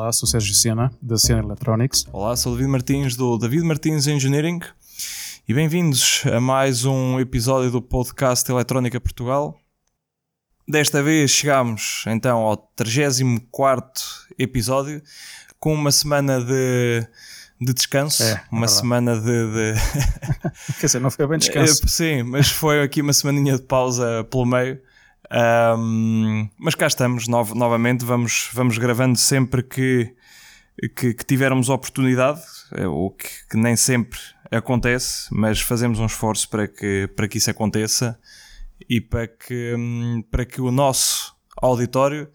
Olá, sou Sérgio Sena, da Sena Electronics. Olá, sou David Martins, do David Martins Engineering. E bem-vindos a mais um episódio do podcast Eletrónica Portugal. Desta vez chegamos então ao 34 episódio, com uma semana de, de descanso, É, uma é verdade. semana de, de- Quer dizer, não foi bem descanso. Sim, mas foi aqui uma semaninha de pausa pelo meio. Ahm, mas cá estamos nov- novamente, vamos, vamos gravando sempre que, que, que tivermos oportunidade, eh, o que, que nem sempre acontece, mas fazemos um esforço para que, para que isso aconteça e para que, para que o nosso auditório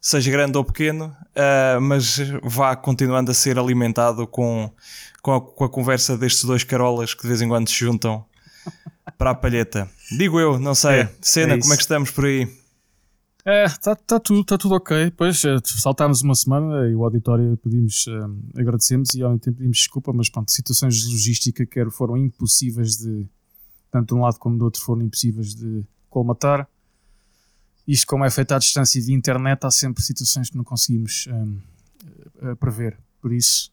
seja grande ou pequeno, ah, mas vá continuando a ser alimentado com, com, a, com a conversa destes dois carolas que de vez em quando se juntam para a palheta. Digo eu, não sei. É, Cena, é como é que estamos por aí? É, está tá tudo, tá tudo ok. Pois eh, saltámos uma semana e o auditório pedimos, eh, agradecemos e ao mesmo tempo pedimos desculpa, mas pronto, situações de logística que foram impossíveis de, tanto de um lado como do outro, foram impossíveis de colmatar. Isto, como é feito à distância de internet, há sempre situações que não conseguimos eh, eh, prever. Por isso,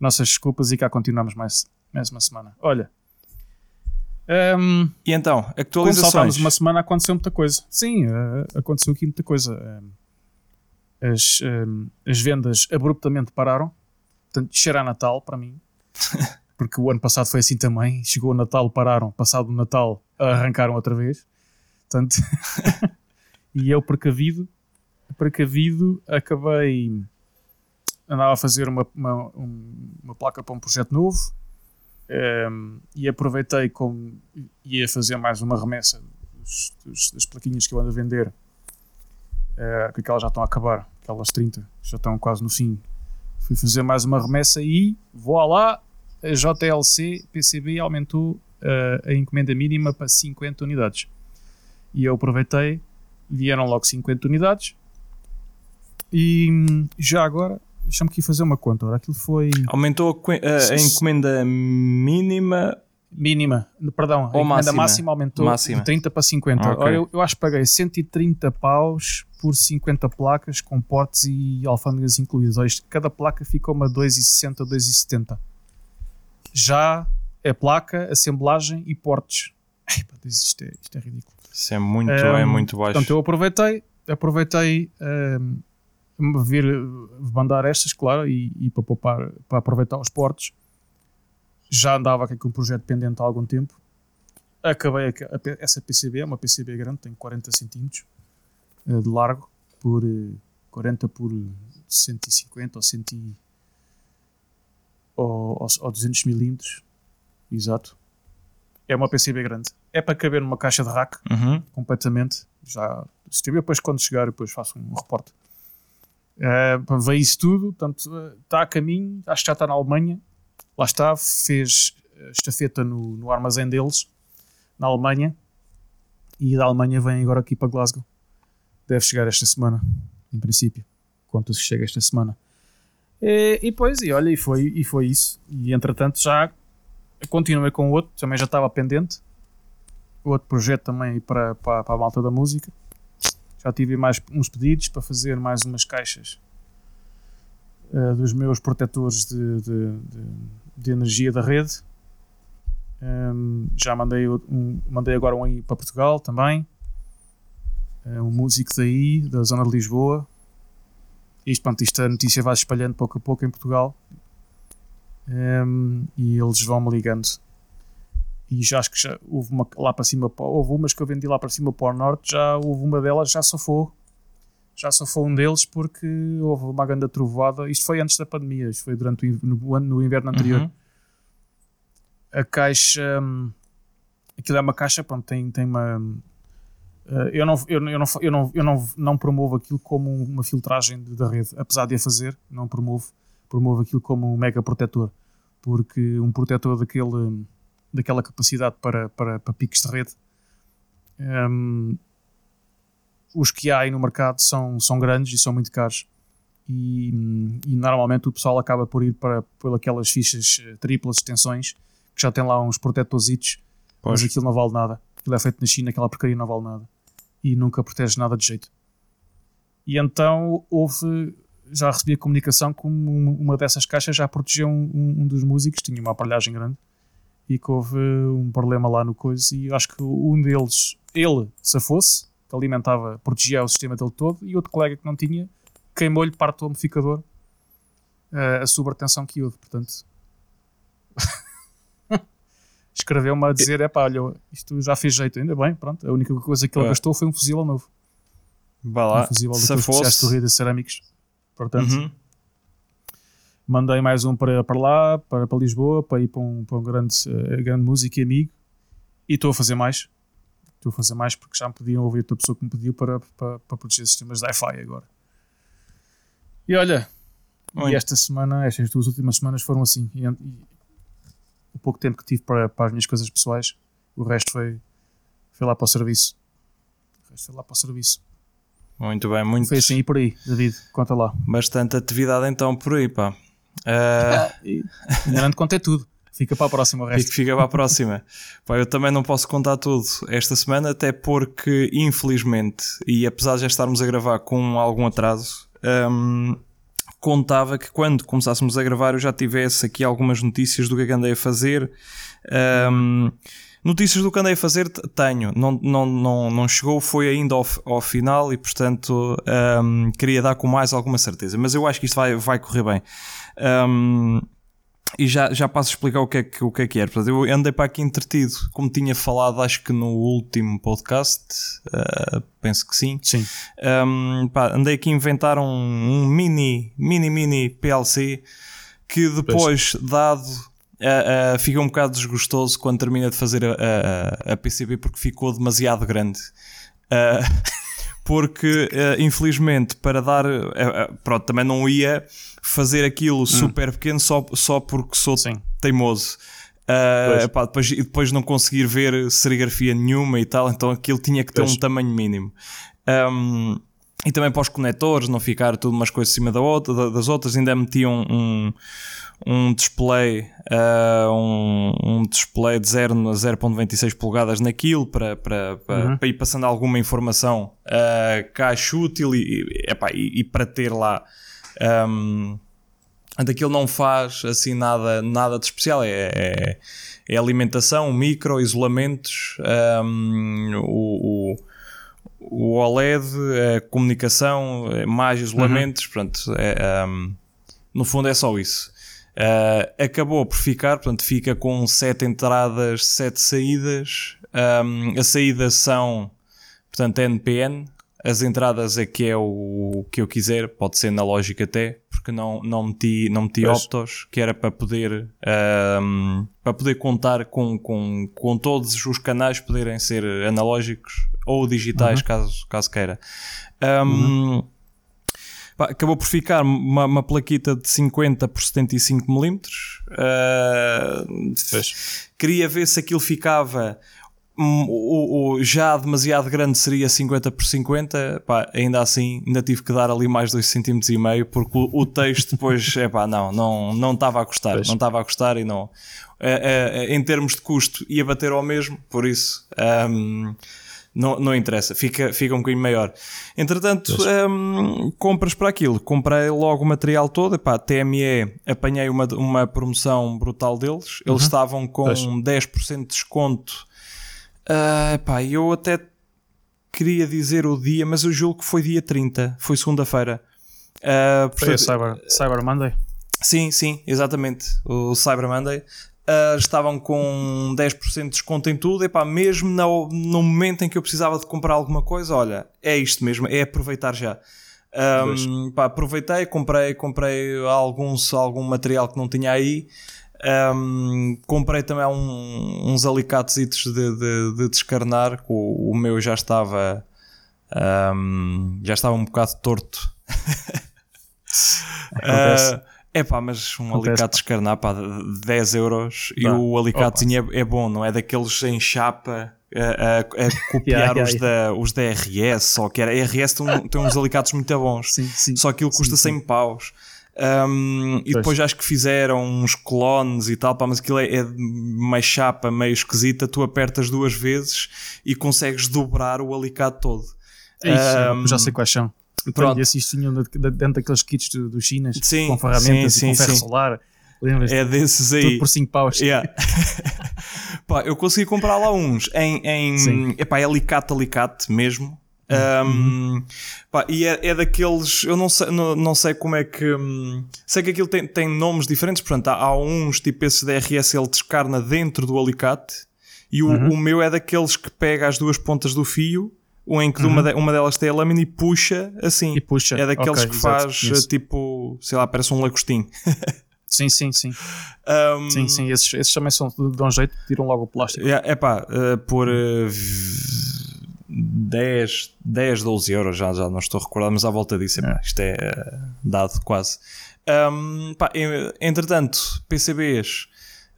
nossas desculpas e cá continuamos mais, mais uma semana. Olha. Ehm, E então, atualizações. saltámos uma semana aconteceu muita coisa. Sim, eh, aconteceu aqui muita coisa. As, as vendas abruptamente pararam. Portanto, cheira a Natal para mim. Porque o ano passado foi assim também. Chegou o Natal, pararam. Passado o Natal, arrancaram outra vez. Portanto, e eu precavido, precavido, acabei. Andava a fazer uma, uma, um- uma placa para um projeto novo. Um, e aproveitei como ia fazer mais uma remessa dos- dos- das plaquinhas que eu ando a vender, uh, que aquelas já estão a acabar, aquelas 30 já estão quase no fim. Fui fazer mais uma remessa e vou lá, a JLC PCB aumentou uh, a encomenda mínima para 50 unidades. E eu aproveitei, vieram logo 50 unidades. E já agora, deixa-me aqui fazer uma conta. Ora, aquilo foi Aumentou a, a- a encomenda mínima. Mínima, perdão, a Ou encomenda máxima? máxima aumentou Máxima. de 30 para 50. Ok. Ora, eu, eu acho que paguei 130 paus por 50 placas com portes e alfândegas incluídas. Ora, isto- cada placa ficou uma 2,60, 2,70. Já é placa, assemblagem e portes. Isto, é, isto é ridículo. Isso é muito, é Um, muito baixo. Portanto, eu aproveitei, aproveitei um, vir mandar estas, claro, e, e para poupar, para aproveitar os portos. Já andava aqui com um projeto pendente há algum tempo. Acabei a- a essa PCB, é uma PCB grande, tem 40 centímetros eh, de largo, por eh, 40 por 150 ou, 100 e- ou, ou, ou 200 milímetros. Exato. É uma PCB grande. É para caber numa caixa de rack Uhum. completamente. Já se tiver depois quando chegar, depois faço um reporte. Uh, veio isso tudo, portanto, eh, está a caminho, acho que já está na Alemanha. Lá está, fez eh, estafeta no, no armazém deles, na Alemanha. E da Alemanha vem agora aqui para Glasgow. Deve chegar esta semana, em princípio. Conta-se que chega esta semana. E, e depois, e olha, e foi, e foi isso. E entretanto já continuei com outro, também já estava pendente outro projeto também para, para, para a malta da música. Já tive mais uns pedidos para fazer mais umas caixas eh, dos meus protetores de, de, de- de energia da rede. Ehm, já mandei, um, mandei agora um aí para Portugal também. Eh, um músico daí, da zona de Lisboa. Isto, pronto, isto a notícia vai se espalhando pouco a pouco em Portugal. Ehm, e eles vão me ligando e já acho que já houve uma lá para cima, houve umas que eu vendi lá para cima para o norte, já houve uma delas, já sofou, já sofou um deles porque houve uma grande trovoada, isto foi antes da pandemia, isto foi durante o, no, no inverno anterior. Uhum. A caixa, hum, aquilo é uma caixa, pronto, tem, tem uma... eh, eu não, eu, não- eu, não, eu, não, eu não, não promovo aquilo como uma filtragem da rede, apesar de a fazer, não promovo, promovo aquilo como um mega protetor, porque um protetor daquele, daquela capacidade para, para, para picos de rede, hum, os que há aí no mercado são, são grandes e são muito caros. E, e normalmente o pessoal acaba por ir para, por aquelas fichas eh, triplas extensões que já tem lá uns protetorzitos, mas aquilo não vale nada. Aquilo é feito na China, aquela porcaria não vale nada. E nunca protege nada de jeito. E então houve. já recebi a comunicação que uma dessas caixas já protegeu um, um, dos músicos, tinha uma aparelhagem grande e que houve um problema lá no coisa e acho que um deles, ele se fosse, que alimentava, protegia o sistema dele todo e outro colega que não tinha, queimou-lhe parte do amplificador uh, a sobretensão que houve, portanto escreveu-me a dizer, é pá, olha, isto já fez jeito, ainda bem, pronto, a única coisa que ele é. gastou foi um fusível novo. Vá lá, um fusível se fosse... de cerâmicos, portanto... Uhum mandei mais um para, para lá, para, para Lisboa, para ir para um, para um grande, uh, grande músico e amigo. E estou a fazer mais. Estou a fazer mais porque já me pediam ouvir outra pessoa que me pediu para, para, para proteger sistemas de Wi-Fi agora. E olha, e esta semana, estas duas últimas semanas foram assim. E, e, o pouco tempo que tive para, para as minhas coisas pessoais, o resto foi, foi lá para o serviço. O resto foi lá para o serviço. Muito bem, muito. Foi assim e por aí, David, conta lá. Bastante atividade então por aí, pá. Uh... Ainda não te contei tudo. Fica para a próxima o resto. Fica para a próxima. Pá, eu também não posso contar tudo esta semana, até porque, infelizmente, e apesar de já estarmos a gravar com algum atraso, um, contava que quando começássemos a gravar eu já tivesse aqui algumas notícias do que é que andei a fazer. Um, Notícias do que andei a fazer tenho, não, não, não, não chegou, foi ainda ao, ao final e portanto um, queria dar com mais alguma certeza, mas eu acho que isto vai, vai correr bem. Um, e já, já passo a explicar o que é que, o que, é que era. Portanto, eu andei para aqui entretido, como tinha falado, acho que no último podcast, uh, penso que sim. Sim. Um, pá, andei aqui a inventar um, um, mini, mini, mini PLC que depois, pois. dado uh, uh, fica um bocado desgostoso quando termina de fazer a, a, a PCB porque ficou demasiado grande. Uh, porque, infelizmente, para dar. pronto, também não ia fazer aquilo hum. super pequeno só, só porque sou Sim. teimoso. Uh, depois, e depois não conseguir ver serigrafia nenhuma e tal, então aquilo tinha que ter pois. um tamanho mínimo. Um, e também para os conectores, não ficar tudo umas coisas acima da outra, das outras, ainda metiam um, um display, uh, um, um, display de 0 a 0.26 polegadas naquilo para, para, para, uhum. para, ir passando alguma informação uh, caixa útil e, epá, e, e, para ter lá. Um, daquilo não faz assim nada, nada de especial, é, é, é alimentação, micro, isolamentos, um, o, o o OLED, a comunicação, mais isolamentos, uhum. pronto, é, um, no fundo é só isso. Uh, acabou por ficar, portanto, fica com 7 entradas, 7 saídas. Um, as saídas são, portanto, NPN. As entradas é que é o que eu quiser, pode ser na lógica até, porque não, não meti, não meti optos, que era para poder, um, para poder contar com, com, com todos os canais poderem ser analógicos ou digitais, uhum. caso, caso queira. Um, uhum acabou por ficar uma, uma, plaquita de 50 por 75 milímetros. Uh, queria ver se aquilo ficava um, o, o, já demasiado grande seria 50 por 50, pá, ainda assim ainda tive que dar ali mais 2 cm e meio porque o, o texto depois, é pá, não, não não estava a gostar, pois. não estava a gostar e não, é, é, em termos de custo ia bater ao mesmo, por isso um, não, não interessa, fica, fica um bocadinho maior. Entretanto, um, compras para aquilo, comprei logo o material todo, epá, TME, apanhei uma, uma promoção brutal deles, eles uhum. estavam com pois. 10% de desconto. Uh, epá, eu até queria dizer o dia, mas eu julgo que foi dia 30, foi segunda-feira. Uh, foi Cyber, Cyber Monday? Sim, sim, exatamente. O Cyber Monday uh, estavam com 10% de desconto em tudo. E pá, mesmo no, no momento em que eu precisava de comprar alguma coisa, olha, é isto mesmo, é aproveitar já. Um, pá, aproveitei, comprei, comprei alguns, algum material que não tinha aí. Um, comprei também um, uns alicates de, de, de, descarnar, o, o meu já estava um, já estava um bocado torto. uh, é pá, mas um Acontece. alicate escarnar pá, 10 euros e o alicatezinho é, é, bom, não é daqueles em chapa a, a, a copiar yeah, os, yeah, Da, os da RS, só que era RS tem, tem uns alicates muito bons, sim, sim. só ele custa sim, 100 sim. paus. Um, e depois acho que fizeram uns clones e tal, pá, mas aquilo é, é meio chapa, meio esquisita. Tu apertas duas vezes e consegues dobrar o alicate todo. Isso, um, já sei quais são. Pronto. E esses tinham dentro daqueles kits dos do Chinas sim, com ferramentas sim, e com ferro solar. Lembras? É desses aí. Tudo por 5 paus. Yeah. pá, eu consegui comprar lá uns em, em epá, é alicate, alicate mesmo. Um, uhum. pá, e é, é, daqueles, eu não sei, não, não sei como é que. Um, sei que aquilo tem, tem nomes diferentes, portanto, há, há uns tipo esse DRS ele descarna dentro do alicate e o, uhum. o meu é daqueles que pega as duas pontas do fio ou em que uhum. uma, de, uma delas tem a lâmina e puxa assim. E puxa. É daqueles okay, que faz tipo, sei lá, parece um lagostim. sim, sim, sim. Um, sim, sim, esses, esses também são de um jeito, tiram logo o plástico. É pá, uh, por uh, 10, 10, 12 euros, já, já não estou a recordar, mas à volta disso, é. isto é uh, dado quase. Um, pá, entretanto, PCBs.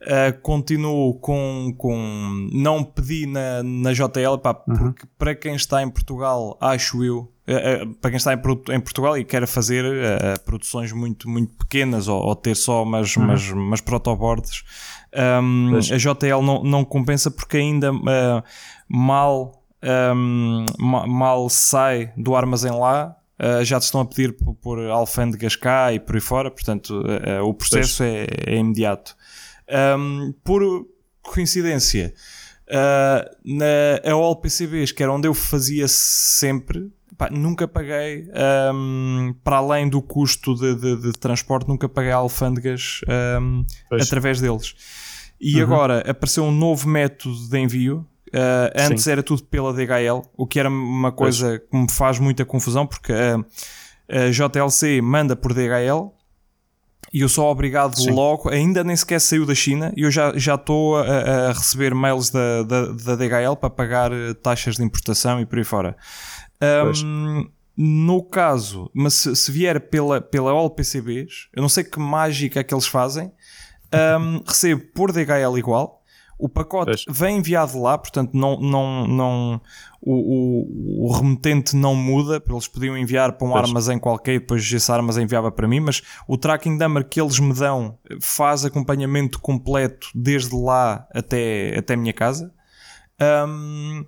Uh, continuo com, com. Não pedi na, na JL, pá, uhum. porque para quem está em Portugal, acho eu, uh, uh, para quem está em, em, Portugal e quer fazer produções muito, muito pequenas ou, ou ter só umas, uhum. umas, umas protoboards, um, a JL não, não compensa porque ainda mal um, mal sai do armazém lá, uh, já te estão a pedir por, por alfândegas cá e por aí fora, portanto uh, uh, o processo é, é, imediato. Um, por coincidência, na a All PCBs, que era onde eu fazia sempre, pá, nunca paguei, um, para além do custo de, de, de transporte, nunca paguei alfândegas um, através deles. E uhum. agora apareceu um novo método de envio Uh, antes Sim. era tudo pela DHL, o que era uma coisa pois. que me faz muita confusão, porque a, a JLC manda por DHL e eu sou obrigado Sim. logo, ainda nem sequer saiu da China, e eu já estou a, a, receber mails da, da, da, DHL para pagar eh, taxas de importação e por aí fora. Um, no caso, mas se, se, vier pela, pela All PCBs, eu não sei que mágica é que eles fazem, um, recebo por DHL igual o pacote pois. vem enviado lá, portanto, não, não, não, o, o, o, remetente não muda. Eles podiam enviar para um pois. armazém qualquer e depois esse armazém enviava para mim, mas o tracking number que eles me dão faz acompanhamento completo desde lá até, até a minha casa. Um,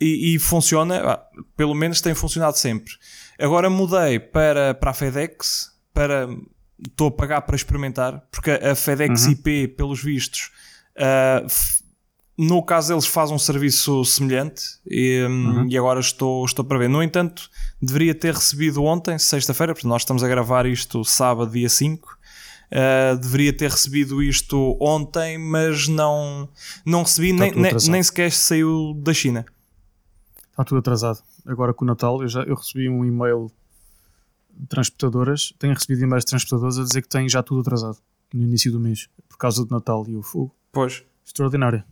e, e, funciona, ah, pelo menos tem funcionado sempre. Agora mudei para, para a FedEx, para estou a pagar para experimentar, porque a FedEx uhum. IP, pelos vistos, Uh, no caso eles fazem um serviço semelhante e, hum, uhum. e, agora estou, estou para ver. No entanto, deveria ter recebido ontem, sexta-feira, porque nós estamos a gravar isto sábado, dia 5. Uh, ah, deveria ter recebido isto ontem, mas não, não recebi, nem, nem, nem, sequer saiu da China. Está tudo atrasado. Agora com o Natal, eu, já, eu recebi um e-mail de transportadoras, tenho recebido e-mails de transportadoras a dizer que tem já tudo atrasado no início do mês, por causa do Natal e o fogo. Pois. Extraordinário.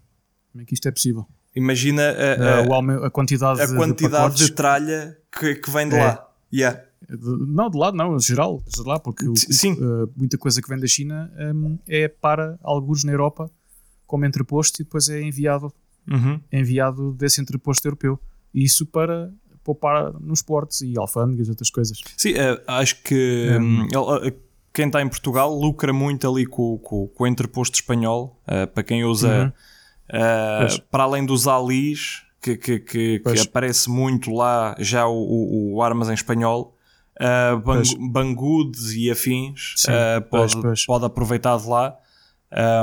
Como é que isto é possível? Imagina a, a, a quantidade, a de, quantidade de, de tralha que, que vem de é. lá. Yeah. De, não, de lado não, geral, geral porque o, Sim. Uh, muita coisa que vem da China um, é para alguns na Europa como entreposto e depois é enviado, uhum. é enviado desse entreposto europeu. E isso para poupar nos portos e alfândegas e outras coisas. Sim, uh, acho que um, uh, quem está em Portugal lucra muito ali com, com, com o entreposto espanhol, uh, para quem usa, uhum. uh, para além dos alis, que, que, que, que, aparece muito lá já o, o, o armazém espanhol, uh, bang, Banggood e afins, uh, pode, pode aproveitar de lá.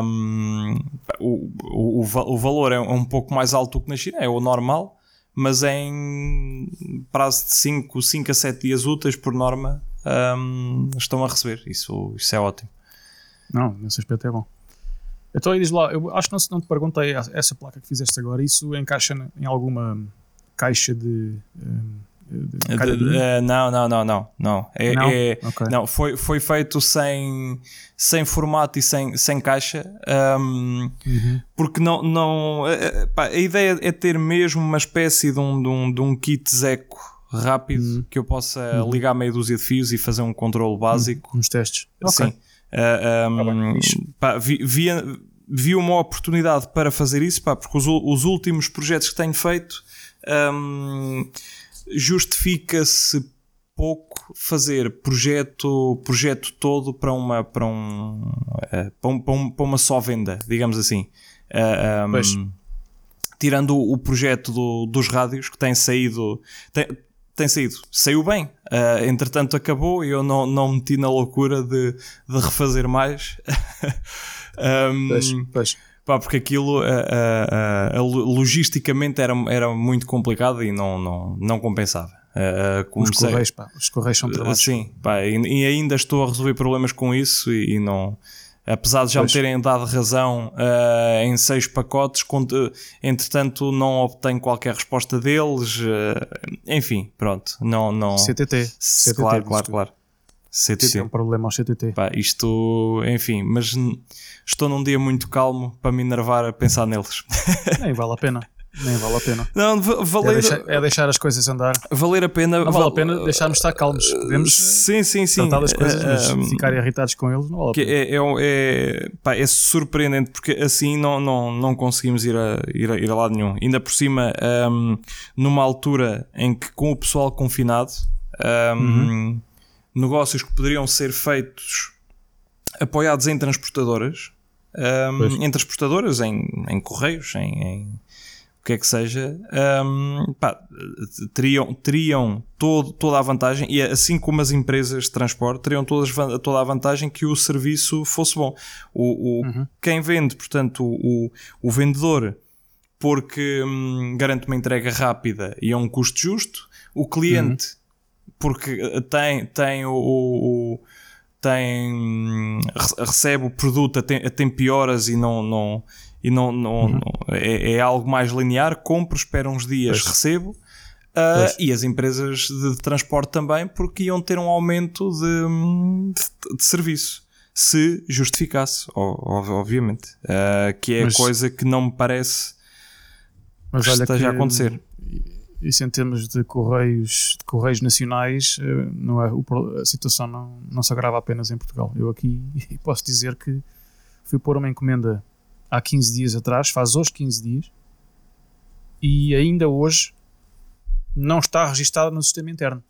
Um, o, o, o, valor é um pouco mais alto do que na China, é o normal, mas em prazo de 5, 5 a 7 dias úteis por norma um, estão a receber. Isso, isso é ótimo. Não, nesse aspecto é bom. Então aí diz lá, eu acho que não, não te perguntei, essa placa que fizeste agora, isso encaixa em alguma caixa de. de, de, de uh, não, não, não, não, não. É, não? É, okay. não foi, foi feito sem, sem formato e sem, sem caixa, um, uhum. porque não, não pá, a ideia é ter mesmo uma espécie de um, de um, de um kit Zeco rápido uhum. que eu possa uhum. ligar meia dúzia de fios e fazer um controle básico. Uns testes. Sim. Okay. Uh, um, pá, vi, vi, vi, uma oportunidade para fazer isso, pá, porque os, os últimos projetos que tenho feito um, justifica-se pouco fazer projeto, projeto todo para uma, para, um, uh, para, um, para, uma só venda, digamos assim. Uh, um, tirando o projeto do, dos rádios que tem saído, tem, tem saído. Saiu bem. Uh, entretanto, acabou e eu não, não meti na loucura de, de refazer mais. um, pois, pois. Pá, porque aquilo uh, uh, logisticamente era, era muito complicado e não, não, não compensava. Uh, os correios, pá, os correios são trabalhos. sim, pá, e, e, ainda estou a resolver problemas com isso e, e não apesar de já pois. me terem dado razão uh, em seis pacotes, entretanto não obtenho qualquer resposta deles, uh, enfim, pronto, não... não... CTT. CTT claro, claro, claro. CTT. Isso é um problema ao CTT. Pá, isto, enfim, mas estou num dia muito calmo para me enervar a pensar neles. Nem vale a pena. Nem vale a pena. Não, valer... é, deixar, é deixar as coisas andar. Valer a pena. Não vale a pena deixarmos estar calmos. Podemos sim, sim, sim. tratar das coisas, mas uh, ficar irritados com eles não vale a pena. É, é, é, pá, é, surpreendente porque assim não, não, não conseguimos ir a, ir, a, ir a lado nenhum. Ainda por cima, um, numa altura em que com o pessoal confinado, um, uhum. negócios que poderiam ser feitos apoiados em transportadoras. Um, em transportadoras, em, em correios, em, em que é que seja, um, pá, teriam, teriam todo, toda a vantagem, e assim como as empresas de transporte, teriam todas, toda a vantagem que o serviço fosse bom. O, o uhum. Quem vende, portanto, o, o vendedor, porque hum, garante uma entrega rápida e a um custo justo, o cliente, uhum. porque tem, tem o, o tem hum, recebe o produto a, tem, a tempo e horas e não, não e não, não, uhum. não é, é, algo mais linear, compro, espero uns dias, pois. recebo. Uh, e as empresas de, transporte também, porque iam ter um aumento de, de, de serviço, se justificasse, obviamente. Uh, que é mas, coisa que não me parece mas que esteja que, a acontecer. Isso em termos de correios, de correios nacionais, ah, não é, a situação não, não se agrava apenas em Portugal. Eu aqui posso dizer que fui pôr uma encomenda há 15 dias atrás, faz hoje 15 dias, e ainda hoje não está registada no sistema interno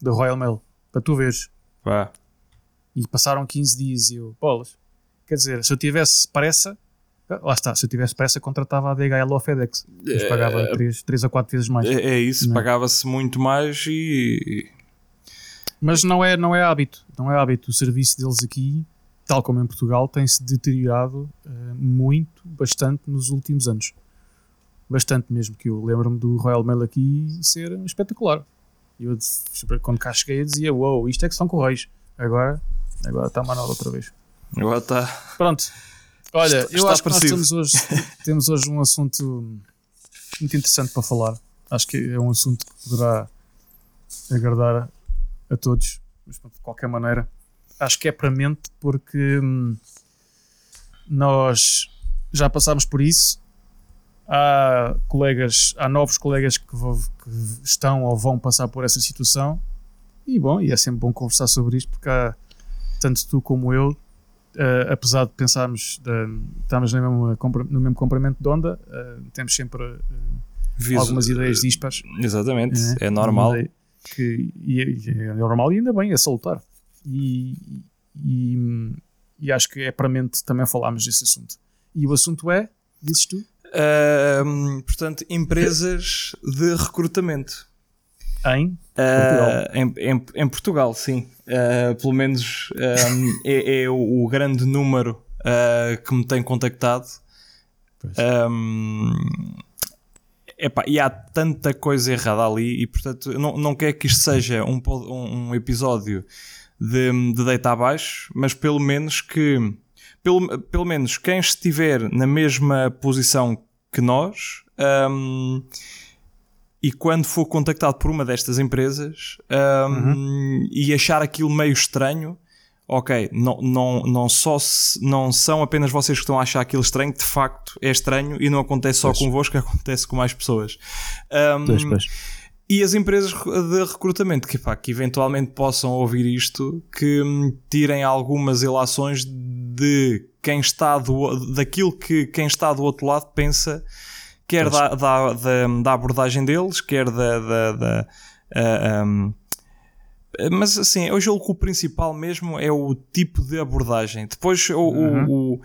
do Royal Mail, para tu veres. Pá. E passaram 15 dias e eu, bolas. Quer dizer, se eu tivesse pressa, lá está, se eu tivesse pressa, contratava a DHL ou a FedEx. Mas pagava 3, 3 a 4 vezes mais. É, é isso, é? pagava-se muito mais e. Mas não é, não é hábito, não é hábito. O serviço deles aqui tal como em Portugal, tem-se deteriorado uh, muito, bastante nos últimos anos. Bastante mesmo, que eu lembro-me do Royal Mail aqui ser espetacular. Eu, quando cá cheguei, eu dizia: Uou, wow, isto é que são correios. Agora, agora está mal outra vez. Agora está. Pronto. Olha, está, eu acho parecido. que nós temos hoje, temos hoje um assunto muito interessante para falar. Acho que é um assunto que poderá agradar a todos, mas de qualquer maneira acho que é para mente porque hum, nós já passámos por isso. Há colegas, há novos colegas que, que, estão ou vão passar por essa situação. E bom, e é sempre bom conversar sobre isto porque há, tanto tu como eu, uh, apesar de pensarmos, de, estamos no mesmo, no mesmo comprimento de onda, uh, temos sempre uh, algumas ideias dispas. Exatamente, é normal. Que, e, é, é normal e ainda bem, é salutar e, e, e, acho que é para mente também falarmos desse assunto. E o assunto é, dizes tu? Uh, portanto, empresas de recrutamento. Em Portugal? Uh, em, em, em, Portugal, sim. Uh, pelo menos um, é, é o, o, grande número uh, que me tem contactado. Um, epá, e há tanta coisa errada ali, e portanto, não, não quero que isto seja um, um episódio de, de deitar abaixo, mas pelo menos que pelo, pelo menos quem estiver na mesma posição que nós um, e quando for contactado por uma destas empresas um, uhum. e achar aquilo meio estranho, ok, não, não, não, só se, não são apenas vocês que estão a achar aquilo estranho, de facto é estranho e não acontece só pois. convosco, acontece com mais pessoas. Um, pois, pois. E as empresas de recrutamento que, pá, que eventualmente possam ouvir isto, que hum, tirem algumas ilações de quem está do, daquilo que quem está do outro lado pensa, quer da, da, da, da, abordagem deles, quer da. da, da uh, um, mas assim, eu julgo que o principal mesmo é o tipo de abordagem. Depois o, uhum. o, o, uh,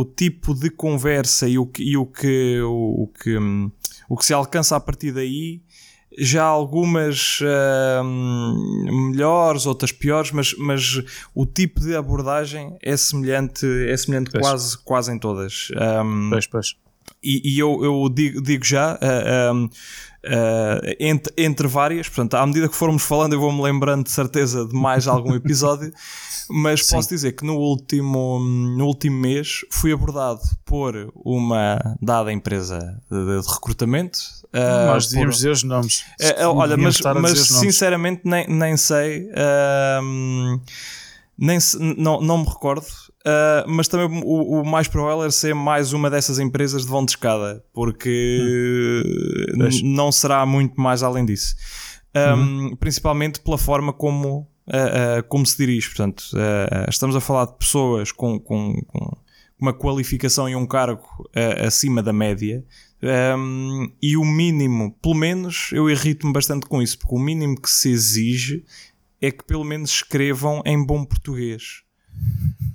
o, tipo de conversa e o, e o que, o, o, que, um, o que se alcança a partir daí já algumas uh, melhores, outras piores, mas, mas o tipo de abordagem é semelhante, é semelhante quase, quase em todas. Um, pois, pois. E, e eu, eu digo, digo já, uh, um, Uh, entre, entre, várias, portanto, à medida que formos falando, eu vou-me lembrando de certeza de mais algum episódio, mas Sim. posso dizer que no último, no último mês fui abordado por uma dada empresa de, de recrutamento. Uh, Nós devíamos por... dizer os nomes. Uh, olha, mas, mas sinceramente nem, nem sei. nem, não, não me recordo. Uh, mas também o, o, mais provável é ser mais uma dessas empresas de vão de escada, porque hum. não será muito mais além disso. Um, uhum. Principalmente pela forma como, uh, uh, como se dirige. Portanto, estamos a falar de pessoas com, com, com uma qualificação e um cargo acima da média. Um, e o mínimo, pelo menos eu irrito-me bastante com isso, porque o mínimo que se exige é que pelo menos escrevam em bom português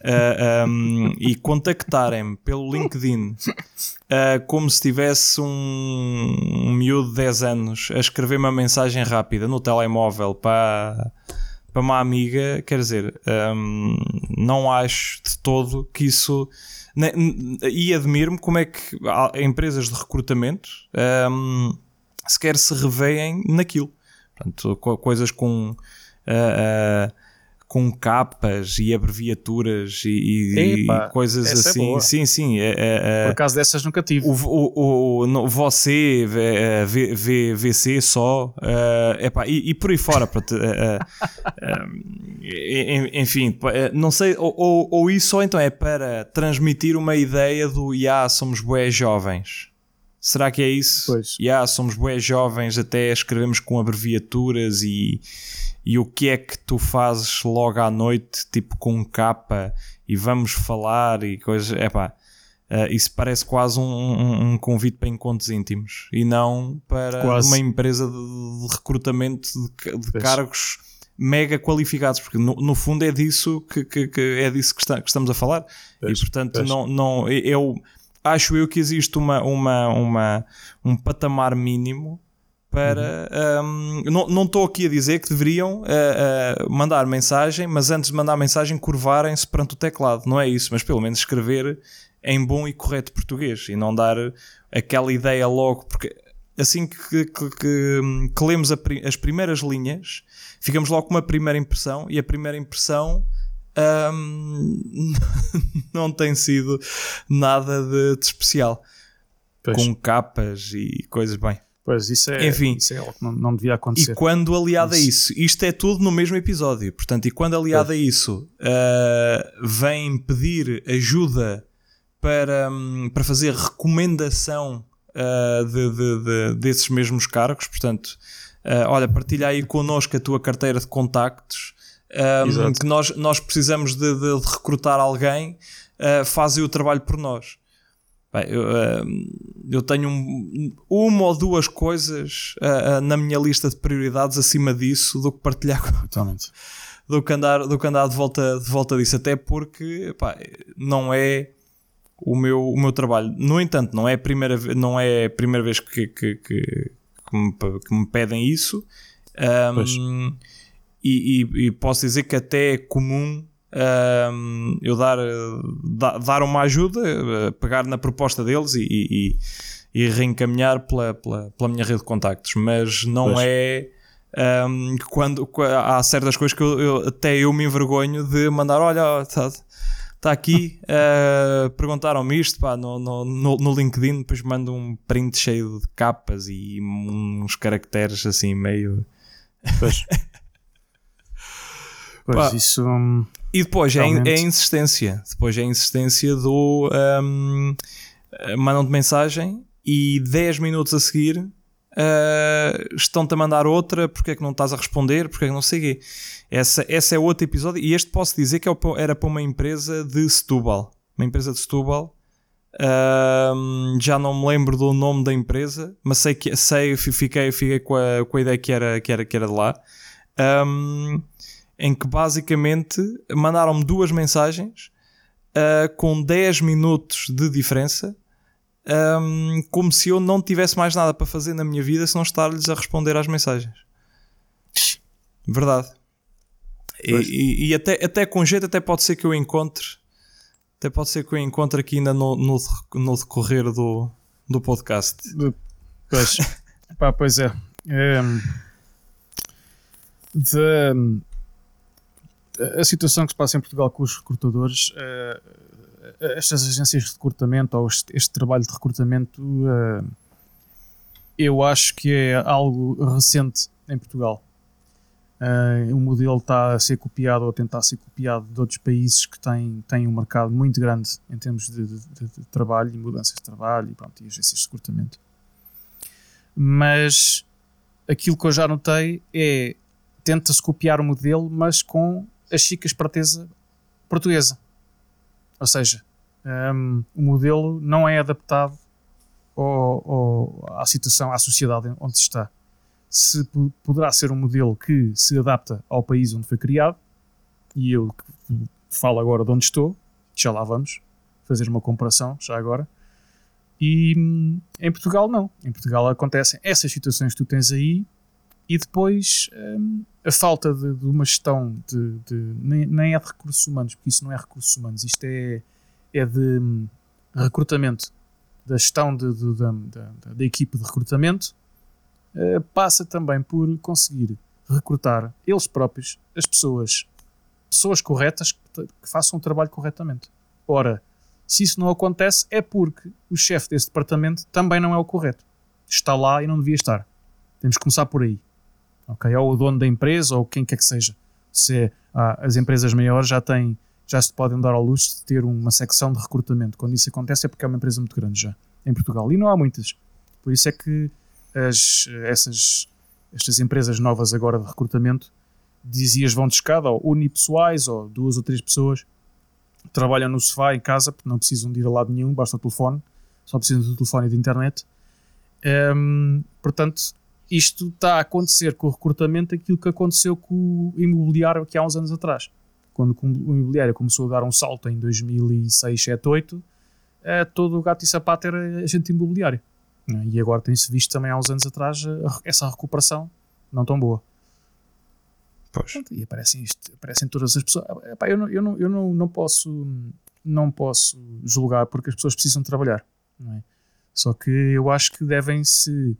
uh, ah, um, e contactarem-me pelo LinkedIn uh, como se tivesse um, um miúdo de 10 anos a escrever uma mensagem rápida no telemóvel para, para uma amiga, quer dizer, um, não acho de todo que isso. E admiro-me como é que empresas de recrutamento um, sequer se reveem naquilo. Portanto, coisas com. Uh, uh, com capas e abreviaturas e, Epa, e coisas é assim. É sim, sim. É, é, é, Por acaso dessas nunca tive. O, o, o, você, v, v, VC só, uh, epá, e, e por aí fora. uh, uh, enfim, não sei, ou, ou, ou, isso ou então é para transmitir uma ideia do yeah, somos bué jovens. Será que é isso? Pois. Yeah, somos bué jovens, até escrevemos com abreviaturas e e o que é que tu fazes logo à noite, tipo com capa e vamos falar e coisas. É pá, uh, isso parece quase um, um, um, convite para encontros íntimos e não para quase. uma empresa de, de recrutamento de, de cargos mega qualificados, porque no, no fundo é disso que, que, que é disso que, está, que, estamos a falar. e portanto, não, não, eu acho eu que existe uma, uma, uma, um patamar mínimo para. Uhum. Um, não estou aqui a dizer que deveriam uh, uh, mandar mensagem, mas antes de mandar mensagem, curvarem-se perante o teclado. Não é isso, mas pelo menos escrever em bom e correto português e não dar aquela ideia logo, porque assim que, que, que, que lemos as primeiras linhas, ficamos logo com uma primeira impressão e a primeira impressão. Um, não tem sido nada de, de especial pois. com capas e coisas bem. Pois, isso é, Enfim, isso é algo que não, não devia acontecer. E quando aliado isso. a isso, isto é tudo no mesmo episódio, portanto, e quando aliado pois. a isso uh, vem pedir ajuda para, um, para fazer recomendação uh, de, de, de, desses mesmos cargos, portanto, uh, olha, partilha aí connosco a tua carteira de contactos, um, que nós, nós precisamos de, de recrutar alguém, uh, fazem o trabalho por nós. Bem, eu, eu, tenho um, uma ou duas coisas uh, uh, na minha lista de prioridades acima disso do que partilhar Totalmente. do que andar, do que andar de, volta, de volta disso, até porque não é o meu, o meu trabalho. No entanto, não é a primeira, não é primeira vez que, que, que, que, me, que me, pedem isso. Um, e, e, e, posso dizer que até é comum um, eu dar, dar, uma ajuda, eh, pegar na proposta deles e, e, e reencaminhar pela, pela, pela, minha rede de contactos, mas não pois. é. Um, quando há certas coisas que eu, eu, até eu me envergonho de mandar, olha, está tá aqui, uh, perguntaram-me isto pá, no, no, no, LinkedIn, depois mando um print cheio de capas e uns caracteres assim meio. Pois. pois pá, isso. Hum, e depois é, é, a insistência. Depois é a insistência do. Um, mandam-te mensagem e 10 minutos a seguir uh, estão-te a mandar outra. Porque é que não estás a responder? Porque é que não sei o quê. Essa, essa é outro episódio. E este posso dizer que é era para uma empresa de Setúbal. Uma empresa de Setúbal. Uh, já não me lembro do nome da empresa, mas sei que sei, fiquei, fiquei com, a, com a ideia que era, que era, que era de lá. Um, em que basicamente mandaram-me duas mensagens uh, com 10 minutos de diferença um, como se eu não tivesse mais nada para fazer na minha vida se não estar-lhes a responder às mensagens. Verdade. E, e, e, até, até com jeito, até pode ser que eu encontre. Até pode ser que eu encontre aqui ainda no, no, no decorrer do, do podcast. Pois, pá, pois é. é de, a situação que se passa em Portugal com os recrutadores, uh, estas agências de recrutamento ou este, este trabalho de recrutamento, uh, eu acho que é algo recente em Portugal. Uh, o modelo está a ser copiado ou a tentar ser copiado de outros países que têm, têm um mercado muito grande em termos de, de, de trabalho e mudanças de trabalho e, pronto, e agências de recrutamento. Mas aquilo que eu já notei é tenta-se copiar o modelo, mas com a chica esperteza portuguesa. Ou seja, um, o modelo não é adaptado ao, ao, à situação, à sociedade onde se está. Se poderá ser um modelo que se adapta ao país onde foi criado, e eu falo agora de onde estou, já lá vamos fazer uma comparação, já agora. E hum, em Portugal, não. Em Portugal acontecem essas situações que tu tens aí, e depois um, a falta de, de, uma gestão de, de nem, nem, é de recursos humanos, porque isso não é recursos humanos, isto é, é de um, recrutamento, da gestão de, da, equipe de recrutamento, uh, passa também por conseguir recrutar eles próprios as pessoas, pessoas corretas que, que façam o trabalho corretamente. Ora, se isso não acontece, é porque o chefe desse departamento também não é o correto. Está lá e não devia estar. Temos que começar por aí ok? Ou o dono da empresa, ou quem quer que seja. Se ah, as empresas maiores já têm, já se podem dar ao luxo de ter uma secção de recrutamento. Quando isso acontece é porque é uma empresa muito grande já em Portugal. E não há muitas. Por isso é que as, essas, estas empresas novas agora de recrutamento dizias vão de escada, ou unipessoais, ou duas ou três pessoas trabalham no sofá em casa, porque não precisam de ir a lado nenhum, basta o telefone, só precisam do telefone e de internet. Um, portanto, isto está a acontecer com o recrutamento aquilo que aconteceu com o imobiliário aqui há uns anos atrás. Quando o imobiliário começou a dar um salto em 2006, 7, 8, todo o gato e sapato era agente imobiliário. É? E agora tem-se visto também há uns anos atrás essa recuperação não tão boa. Pois. E aparecem, isto, aparecem todas as pessoas. Epá, eu não, eu, não, eu não, não, posso, não posso julgar porque as pessoas precisam trabalhar. É? Só que eu acho que devem se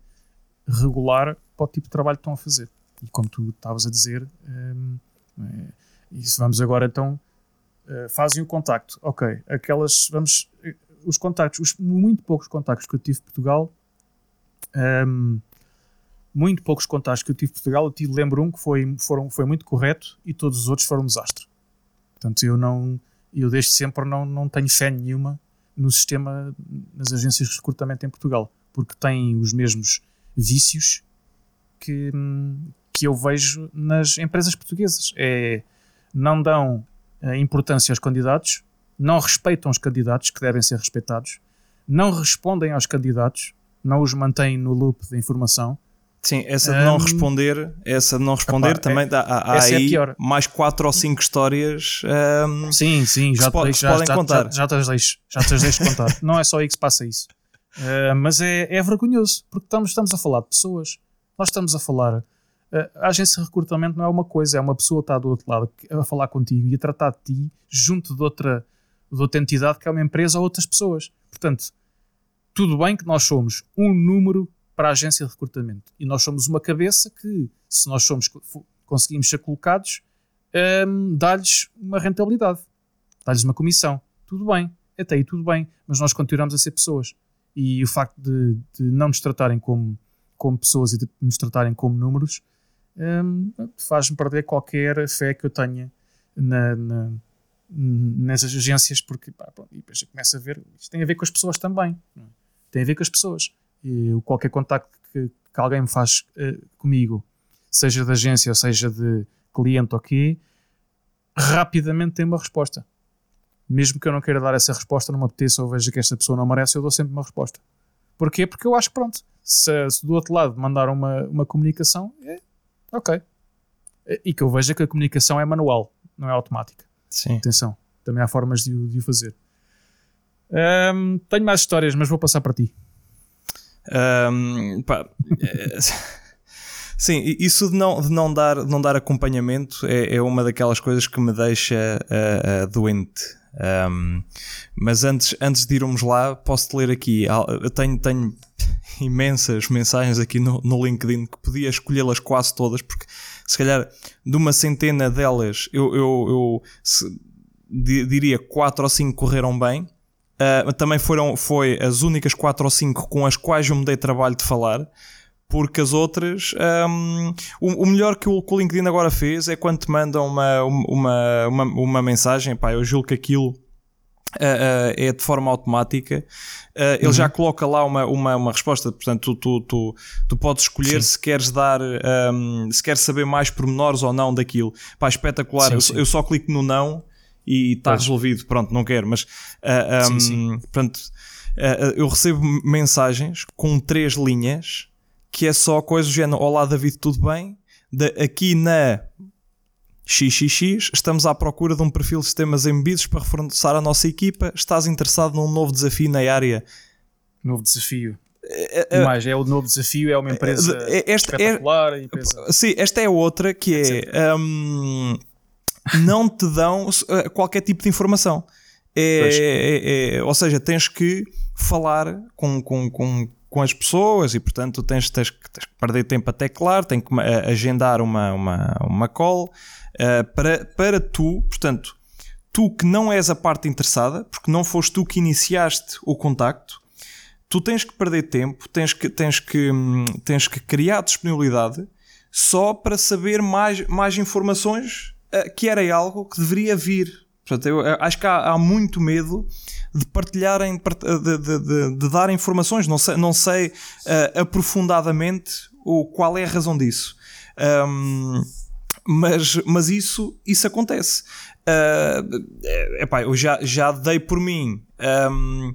regular para o tipo de trabalho que estão a fazer. E como tu estavas a dizer, um, é, isso vamos agora então uh, fazem o contacto. Ok, aquelas vamos eh, os contactos, os muito poucos contactos que eu tive em Portugal, um, muito poucos contactos que eu tive em Portugal, eu tive, lembro um que foi, foram, foi muito correto e todos os outros foram um desastre. Portanto, eu não, eu desde sempre não, não tenho fé nenhuma no sistema, nas agências de recrutamento em Portugal, porque têm os mesmos vícios que, que eu vejo nas empresas portuguesas. É, não dão eh, importância aos candidatos, não respeitam os candidatos que devem ser respeitados, não respondem aos candidatos, não os mantêm no loop de informação. Sim, essa de não um, responder, essa de não responder epá, também é, dá, há, há é aí é mais quatro ou cinco histórias um, sim, sim, já, te deixo, já, podem já, contar. Já, já, te as deixo, já te as deixo contar. Não é só aí que se passa isso. Uh, mas é, é vergonhoso, porque estamos, estamos a falar de pessoas. Nós estamos a falar. Uh, a agência de recrutamento não é uma coisa, é uma pessoa que está do outro lado a falar contigo e a tratar de ti junto de outra, de outra entidade que é uma empresa ou outras pessoas. Portanto, tudo bem que nós somos um número para a agência de recrutamento e nós somos uma cabeça que, se nós somos, conseguimos ser colocados, um, ehm, dá-lhes uma rentabilidade, dá-lhes uma comissão. Tudo bem, até aí tudo bem, mas nós continuamos a ser pessoas e o facto de, de, não nos tratarem como, como pessoas e de nos tratarem como números um, faz-me perder qualquer fé que eu tenha na, na, nessas agências, porque pá, pronto, e depois começa a ver, isto tem a ver com as pessoas também, é? tem a ver com as pessoas. E qualquer contacto que, que alguém me faz uh, comigo, seja de agência ou seja de cliente ou quê, rapidamente tem uma resposta mesmo que eu não queira dar essa resposta, não me apeteça ou veja que esta pessoa não merece, eu dou sempre uma resposta. Porquê? Porque eu acho que pronto, se, se do outro lado mandar uma, uma comunicação, é ok. E que eu veja que a comunicação é manual, não é automática. Sim. Atenção, também há formas de, de o fazer. Um, tenho mais histórias, mas vou passar para ti. Um, pá, é, sim, isso de não, de não, dar, de não dar acompanhamento é, é uma daquelas coisas que me deixa uh, uh, doente. Um, mas antes, antes de irmos lá, posso-te ler aqui. Eu tenho, tenho imensas mensagens aqui no, no LinkedIn que podia escolhê-las quase todas, porque se calhar de uma centena delas eu, eu, eu se, diria quatro ou cinco correram bem. Uh, também foram foi as únicas quatro ou cinco com as quais eu me dei trabalho de falar porque as outras um, o, melhor que o, que o, LinkedIn agora fez é quando te mandam uma, uma, uma, uma mensagem, pá, eu julgo que aquilo uh, uh, é de forma automática uh, ele uhum. já coloca lá uma, uma, uma resposta, portanto tu, tu, tu, tu podes escolher sim. se queres dar um, se queres saber mais pormenores ou não daquilo, pá, espetacular sim, sim. Eu, eu, só clico no não e está resolvido, pronto, não quero, mas um, sim, pronto eu recebo mensagens com três linhas que é só coisa do género: Olá David, tudo bem? De, aqui na XXX estamos à procura de um perfil de sistemas embebidos para reforçar a nossa equipa. Estás interessado num novo desafio na área? Novo desafio. É, é, mais, é o novo desafio, é uma empresa é, esta, espetacular. É, empresa... Sim, esta é outra que é. Um, não te dão uh, qualquer tipo de informação. É, é, é, ou seja, tens que falar com, com, com, com as pessoas e, portanto, tens, tens, tens que perder tempo a teclar, tens que agendar uma, uma, uma call uh, para, para tu, portanto, tu que não és a parte interessada, porque não foste tu que iniciaste o contacto, tu tens que perder tempo, tens que, tens que, tens que criar disponibilidade só para saber mais, mais informações uh, que era algo que deveria vir. Portanto, eu acho que há, há muito medo de partilharem, de, de, de, de dar informações. Não sei, não sei uh, aprofundadamente o, qual é a razão disso. Um, mas, mas isso, isso acontece. Uh, epá, eu já, já dei por mim um,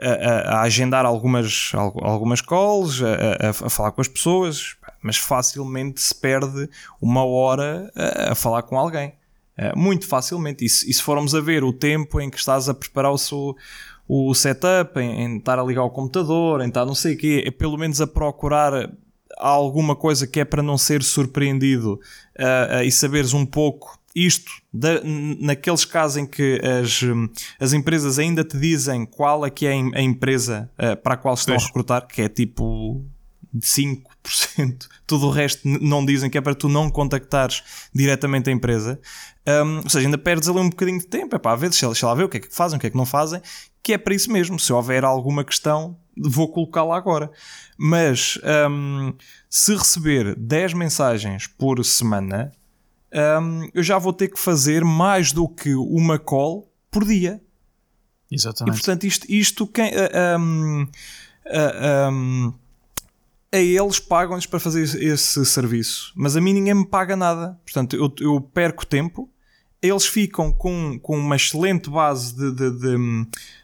a, a, agendar algumas, algumas calls, a, a, falar com as pessoas, mas facilmente se perde uma hora a, falar com alguém. Uh, muito facilmente. E se, e se, formos a ver o tempo em que estás a preparar o, seu, o setup, em, em, estar a ligar o computador, em estar não sei o quê, é pelo menos a procurar alguma coisa que é para não ser surpreendido uh, uh, e saberes um pouco isto, da, naqueles casos em que as, as empresas ainda te dizem qual é que é a empresa para a qual estão pois. a recrutar, que é tipo 5%, tudo o resto não dizem que é para tu não contactares diretamente a empresa. Um, ou seja, ainda perdes ali um bocadinho de tempo, é para ver, deixa, deixa lá ver o que é que fazem, o que é que não fazem, que é para isso mesmo. Se houver alguma questão, vou colocá-la agora. Mas um, se receber 10 mensagens por semana, um, eu já vou ter que fazer mais do que uma call por dia. Exatamente. E portanto, isto, isto quem. Uh, uh, a eles pagam-lhes para fazer esse serviço, mas a mim ninguém me paga nada. Portanto, eu, eu perco tempo, eles ficam com, com uma excelente base de, de,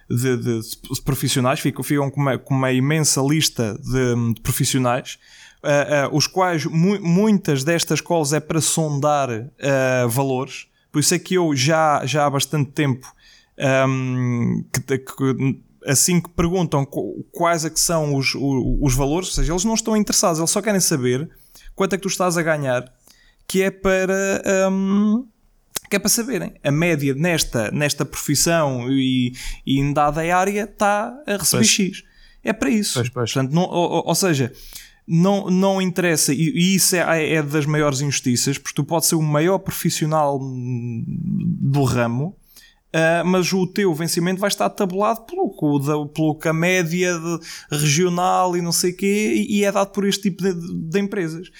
de, de profissionais, ficam, ficam com, uma, com uma imensa lista de, profissionais. Uh, uh, os quais mu muitas destas calls é para sondar uh, valores, por isso é que eu já, já há bastante tempo um, que, que assim que perguntam quais é que são os, os, valores, ou seja, eles não estão interessados, eles só querem saber quanto é que tu estás a ganhar, que é para. Um, que é para saberem. A média nesta, nesta profissão e, e em dada área está a receber pois. X. É para isso. Pois, pois. Portanto, não, ou, ou, seja, não, não interessa, e, e isso é, é das maiores injustiças, porque tu podes ser o maior profissional do ramo, Uh, mas o teu vencimento vai estar tabulado pelo, pelo que a média regional e não sei o quê, e, e, é dado por este tipo de, de empresas.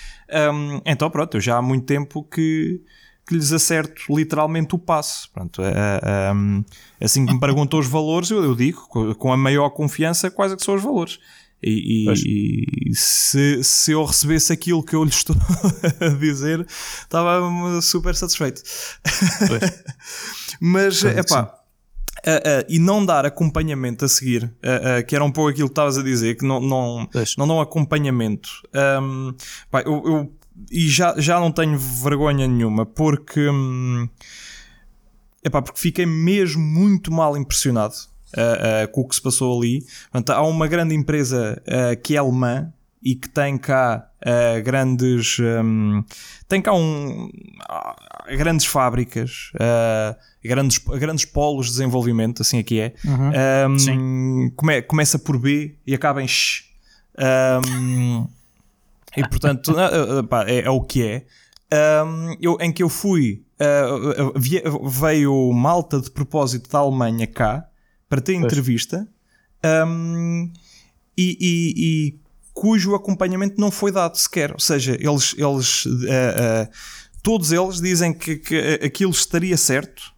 Um, então, pronto, eu já há muito tempo que, que lhes acerto literalmente o passo. Pronto, uh, um, assim que me perguntam os valores, eu, eu digo com a maior confiança quais é são os valores. E, e, e, se, se eu recebesse aquilo que eu lhe estou a dizer, estava super satisfeito. Mas, é pá. Uh, uh, e não dar acompanhamento a seguir, uh, que era um pouco aquilo que estavas a dizer, que não, não, não dão acompanhamento. Um, pá, eu, eu, e já, já não tenho vergonha nenhuma, porque, um, epá, porque fiquei mesmo muito mal impressionado uh, uh, com o que se passou ali. Portanto, há uma grande empresa uh, que é alemã e que tem cá grandes. Um, tem cá um, grandes fábricas, grandes, grandes polos de desenvolvimento, assim aqui é. Uhum. Um, come, começa por B e acaba em X. Um, e portanto, é, é, o que é. Um, eu, em que eu fui, uh, veio malta de propósito da Alemanha cá para ter entrevista um, e, e, e, cujo acompanhamento não foi dado sequer. Ou seja, eles, eles uh, uh, todos eles dizem que, que aquilo estaria certo.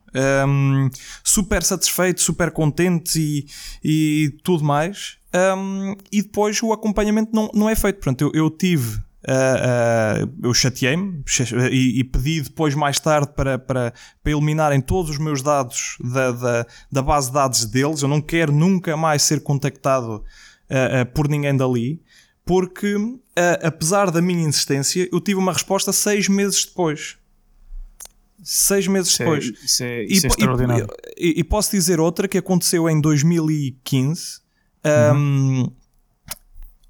Um, super satisfeitos, super contentes e, e tudo mais. Um, e depois o acompanhamento não, não é feito. Portanto, eu, eu tive Uh, uh, eu chateei-me e, e, pedi depois, mais tarde, para, para, para eliminarem todos os meus dados da, da, da, base de dados deles. Eu não quero nunca mais ser contactado uh, por ninguém dali, porque, apesar da minha insistência, eu tive uma resposta seis meses depois. Seis meses isso é- depois. É, isso é, isso e, é extraordinário. E, e, posso dizer outra que aconteceu em 2015. Uhum. Um,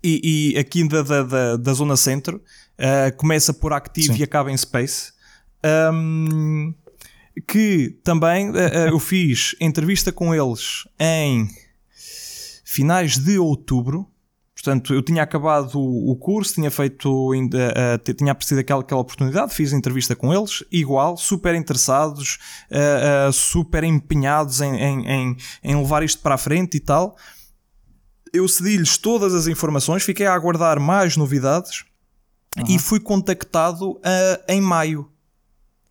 e, e aqui da, da, da, zona centro uh, começa por Active Sim. e acaba em Space. Um, que também uh, eu fiz entrevista com eles em finais de outubro. Portanto, eu tinha acabado o, curso, tinha feito, ainda, uh, tinha aparecido aquela, aquela oportunidade, fiz entrevista com eles, igual, super interessados, uh, super empenhados em, em, em, em, levar isto para a frente e tal eu cedi-lhes todas as informações, fiquei a aguardar mais novidades uhum. e fui contactado uh, em maio.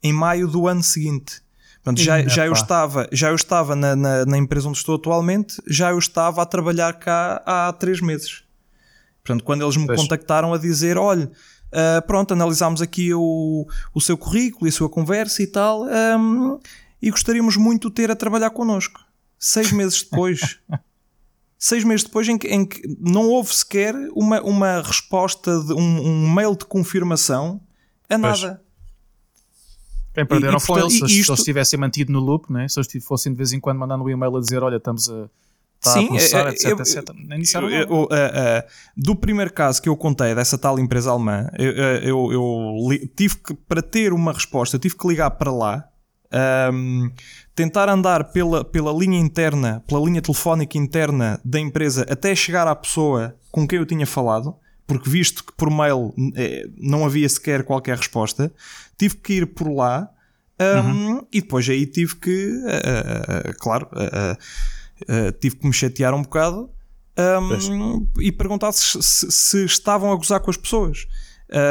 Em maio do ano seguinte. Portanto, já, já, eu estava, já eu estava na, na, na, empresa onde estou atualmente, já eu estava a trabalhar cá há três meses. Portanto, quando eles me pois. contactaram a dizer: olha, uh, pronto, analisámos aqui o, o seu currículo e a sua conversa e tal, um, e gostaríamos muito de ter a trabalhar connosco. Seis meses depois. seis meses depois em que, em que não houve sequer uma, uma resposta, de, um, um mail de confirmação a nada. Quem perderam e, e, foi eles, se, isto... se eles tivessem mantido no loop, né? se eles fossem de vez em quando mandando um e-mail a dizer: Olha, estamos a. Está Sim, a é, etc, eu, etc. Nem disseram eu, eu, uh, uh, Do primeiro caso que eu contei dessa tal empresa alemã, eu, eu, eu tive que, para ter uma resposta, eu tive que ligar para lá um, tentar andar pela, pela linha interna, pela linha telefónica interna da empresa até chegar à pessoa com quem eu tinha falado, porque visto que por mail eh, não havia sequer qualquer resposta, tive que ir por lá um, uhum. e depois aí tive que, uh, uh, claro, uh, tive que me chatear um bocado um, e perguntar se, se, se, estavam a gozar com as pessoas.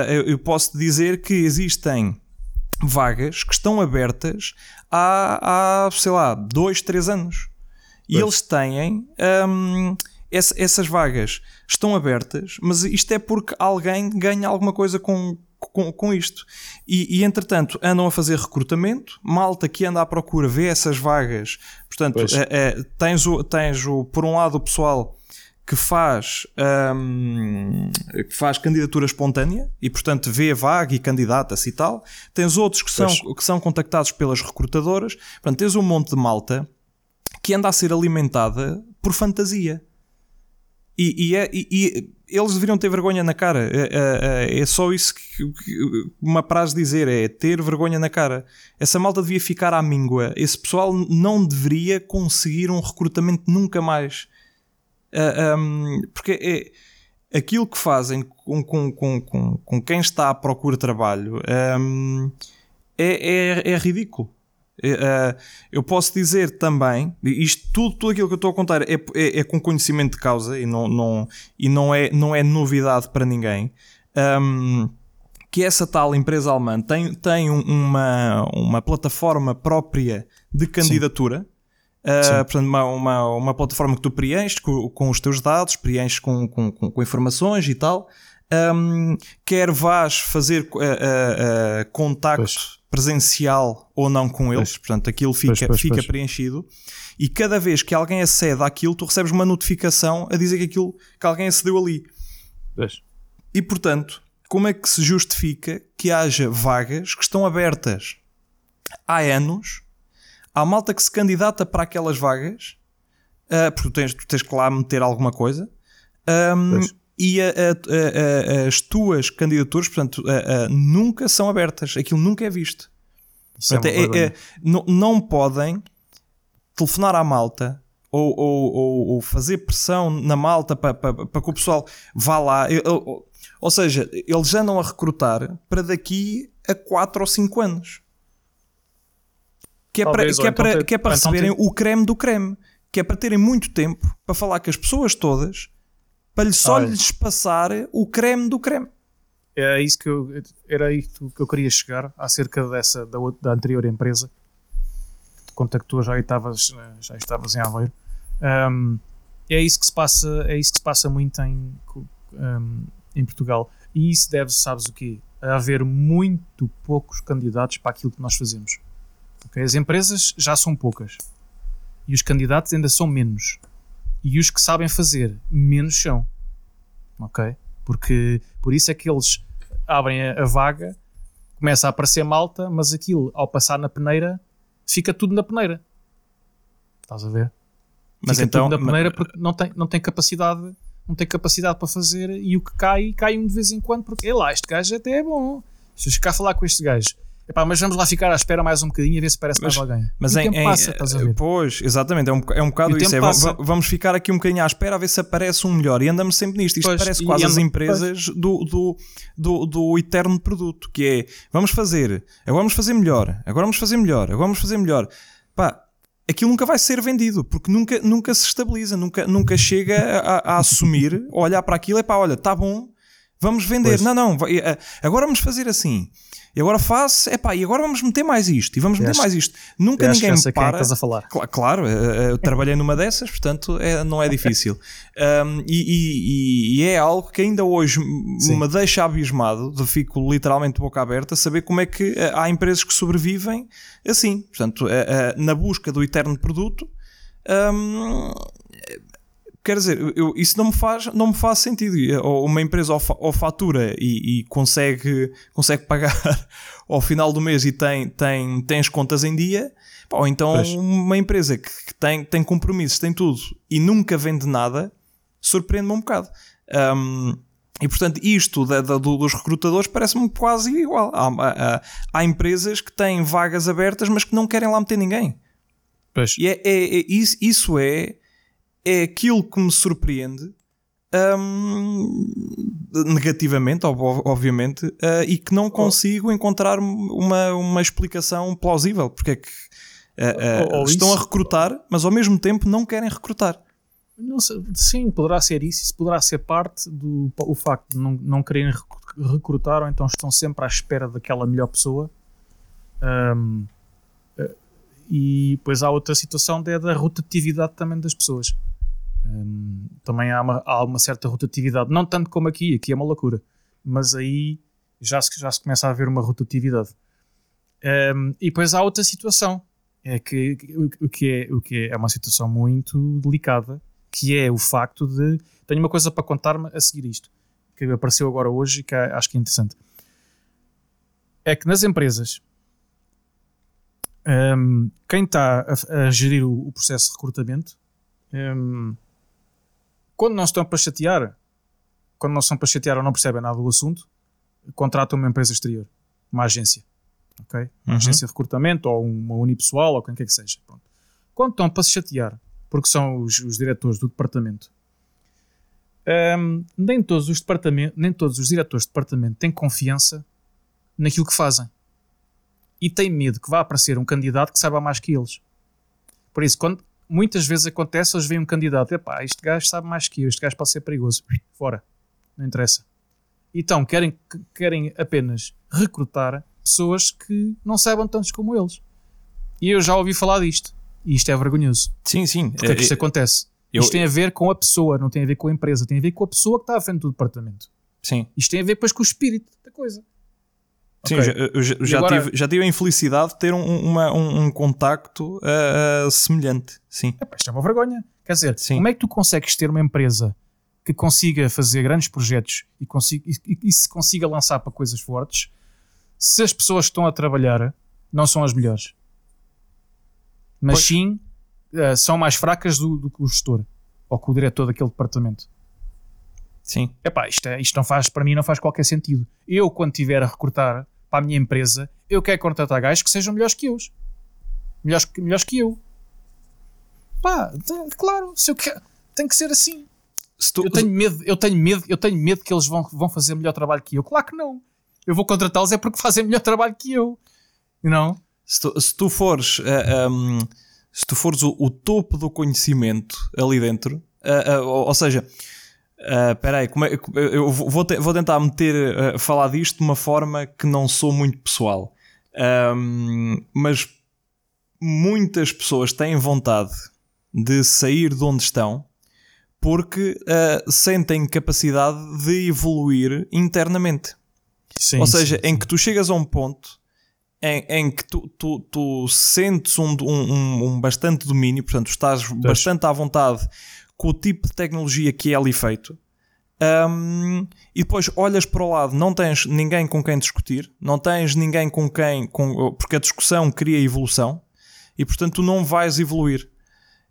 Eu, eu posso dizer que existem vagas que estão abertas há, há sei lá, dois, três anos. E pois. eles têm. Um, essa, essas vagas estão abertas, mas isto é porque alguém ganha alguma coisa com, com, com isto. E, e, entretanto andam a fazer recrutamento, malta que anda à procura vê essas vagas. Portanto, é, é, tens, o, tens o, por um lado o pessoal que faz, um, que faz candidatura espontânea e, portanto, vê a vaga e candidata-se e tal. Tens outros que são, que são contactados pelas recrutadoras. Portanto, tens um monte de malta que anda a ser alimentada por fantasia. E, e, é, e, e eles deveriam ter vergonha na cara. É, é, é, é só isso que, que uma praxe dizer: é ter vergonha na cara. Essa malta devia ficar à míngua. Esse pessoal não deveria conseguir um recrutamento nunca mais. Uh, ah, um, porque é aquilo que fazem com, com, com, com, com quem está à procura de trabalho um, é, é, é, ridículo. Uh, eu posso dizer também, isto tudo, tudo aquilo que eu estou a contar é, é, é, com conhecimento de causa e não, não, e não, é, não é novidade para ninguém. Um, que essa tal empresa alemã tem, tem uma, uma plataforma própria de candidatura. Sim Uh, portanto, uma, uma, uma, plataforma que tu preenches com, com os teus dados, preenches com, com, com informações e tal. Um, quer vás fazer uh, uh, contacto pois. presencial ou não com eles, pois. portanto, aquilo fica, pois, fica preenchido. E cada vez que alguém acede àquilo, tu recebes uma notificação a dizer que, aquilo, que alguém acedeu ali. E portanto, como é que se justifica que haja vagas que estão abertas há anos há malta que se candidata para aquelas vagas uh, porque tu tens, tu tens que lá meter alguma coisa. Um, e a, a, a, as tuas candidaturas, portanto, nunca são abertas. Aquilo nunca é visto. Portanto, é é, é, não, não podem telefonar à malta ou, ou, ou, ou fazer pressão na malta para, para, para que o pessoal vá lá. Ou seja, eles andam a recrutar para daqui a 4 ou 5 anos. Que é Talvez, para, que é então para, que é para então receberem o creme do creme. Que é para terem muito tempo para falar com as pessoas todas para só Olha. lhes passar o creme do creme. É isso que eu, era isso que eu queria chegar acerca dessa da, da anterior empresa que contactou já estavas já estavas em Aveiro. Um, é isso que se passa é isso que se passa muito em um, em Portugal e isso deve sabes o quê? A haver muito poucos candidatos para aquilo que nós fazemos. Okay? As empresas já são poucas e os candidatos ainda são menos e os que sabem fazer menos são. Ok? Porque por isso é que eles abrem a, a vaga, começa a aparecer malta, mas aquilo ao passar na peneira fica tudo na peneira. Estás a ver? Mas fica então, tudo na peneira porque não tem, não tem capacidade não tem capacidade para fazer e o que cai, cai um de vez em quando porque, lá, este gajo até é bom. Se eu ficar a falar com este gajo Epá, mas vamos lá ficar à espera mais um bocadinho a ver se parece mas, mais alguém. Mas em, tempo passa, estás a ver? Pois, exatamente, é um, é um bocado isso. É, vamos ficar aqui um bocadinho à espera a ver se aparece um melhor. E andamos sempre nisto. Isto pois, parece quase as empresas do, do, do, do, eterno produto, que é vamos fazer, agora vamos fazer melhor, agora vamos fazer melhor, agora vamos fazer melhor. Pá, aquilo nunca vai ser vendido, porque nunca, nunca se estabiliza, nunca, nunca chega a, a assumir, olhar para aquilo, é pá, olha, está bom, vamos vender. Pois. Não, não, eh, agora vamos fazer assim. E agora faço, epá, e agora vamos meter mais isto, e vamos meter mais isto. Nunca ninguém me para. Quem estás a falar. Cl claro, eh, eh, eu trabalhei numa dessas, portanto é, não é difícil. Um, e, e, e, é algo que ainda hoje Sim. me deixa abismado, de fico literalmente boca aberta, saber como é que há empresas que sobrevivem assim, portanto, na busca do eterno produto. Um, quer dizer, eu, isso não me faz, não me faz sentido. Ou uma empresa ou, ou fatura e, e, consegue, consegue pagar ao final do mês e tem, tem, tem as contas em dia, ou então pois. uma empresa que, que, tem, tem compromissos, tem tudo e nunca vende nada, surpreende-me um bocado. Um, e portanto, isto da, da, dos recrutadores parece-me quase igual. Há, há, há, empresas que têm vagas abertas, mas que não querem lá meter ninguém. Pois. E é, é, é isso, isso é é aquilo que me surpreende um, negativamente, obviamente, uh, e que não consigo encontrar uma, uma explicação plausível. Porque é que uh, uh, estão a recrutar, mas ao mesmo tempo não querem recrutar. Não sei, sim, poderá ser isso. Isso poderá ser parte do o facto de não, não quererem recrutar, ou então estão sempre à espera daquela melhor pessoa. Um, e depois há outra situação é da rotatividade também das pessoas. Um, também há uma, há uma certa rotatividade, não tanto como aqui, aqui é uma loucura, mas aí já se, já se começa a haver uma rotatividade. Um, e depois há outra situação, é que, o, que é, o que é, é uma situação muito delicada, que é o facto de. Tenho uma coisa para contar-me a seguir isto, que apareceu agora hoje e que acho que é interessante. É que nas empresas, um, quem está a, a gerir o, o, processo de recrutamento um, quando não estão para chatear, quando não estão para chatear ou não percebem nada do assunto, contratam uma empresa exterior, uma agência. ok? Uma uhum. agência de recrutamento ou uma unipessoal ou quem quer que seja. Pronto. Quando estão para se chatear, porque são os, os diretores do departamento, um, nem, todos os departamentos, nem todos os diretores de departamento têm confiança naquilo que fazem. E têm medo que vá aparecer um candidato que saiba mais que eles. Por isso, quando, muitas vezes acontece, eles veem um candidato, epá, este gajo sabe mais que eu, este gajo pode ser perigoso, fora, não interessa. Então querem, querem apenas recrutar pessoas que não saibam tantos como eles. E eu já ouvi falar disto. E isto é vergonhoso. Sim, sim. Porque é que isto é, acontece? Eu, isto tem a ver com a pessoa, não tem a ver com a empresa, tem a ver com a pessoa que está à frente do departamento. Sim. Isto tem a ver depois com o espírito da coisa. Sim, okay. eu já, já, agora... tive, já tive a infelicidade de ter um, uma, um, um contacto uh, semelhante. Sim. Epá, isto é uma vergonha. Quer dizer, Sim. como é que tu consegues ter uma empresa que consiga fazer grandes projetos e, consiga, e, e, se consiga lançar para coisas fortes se as pessoas que estão a trabalhar não são as melhores? Mas pois. sim uh, são mais fracas do, do, que o gestor ou que o diretor daquele departamento. Sim. Epá, isto, é, isto não faz, para mim não faz qualquer sentido. Eu, quando tiver a recrutar para a minha empresa, eu quero contratar gajos que sejam melhores que eu. Melhores, melhores que eu. Pá, claro, se eu quero, tem que ser assim. Tu, eu tenho medo, eu tenho medo, eu tenho medo que eles vão, vão fazer melhor trabalho que eu. Claro que não. Eu vou contratá-los é porque fazem melhor trabalho que eu. Não? Se tu, se tu fores, uh, eh, um, ehm, se tu fores o, o, topo do conhecimento ali dentro, uh, uh, ou, ou, seja, espera aí, como é, eu vou, te, vou tentar meter, falar disto de uma forma que não sou muito pessoal. Um, mas muitas pessoas têm vontade de sair de onde estão porque uh, sentem capacidade de evoluir internamente. Sim, Ou seja, sim, em que tu chegas a um ponto em, em que tu, tu, tu sentes um, um, um, bastante domínio, portanto, estás bastante à vontade com o tipo de tecnologia que é ali feito. Um, e depois olhas para o lado, não tens ninguém com quem discutir, não tens ninguém com quem, com, porque a discussão cria evolução e portanto tu não vais evoluir.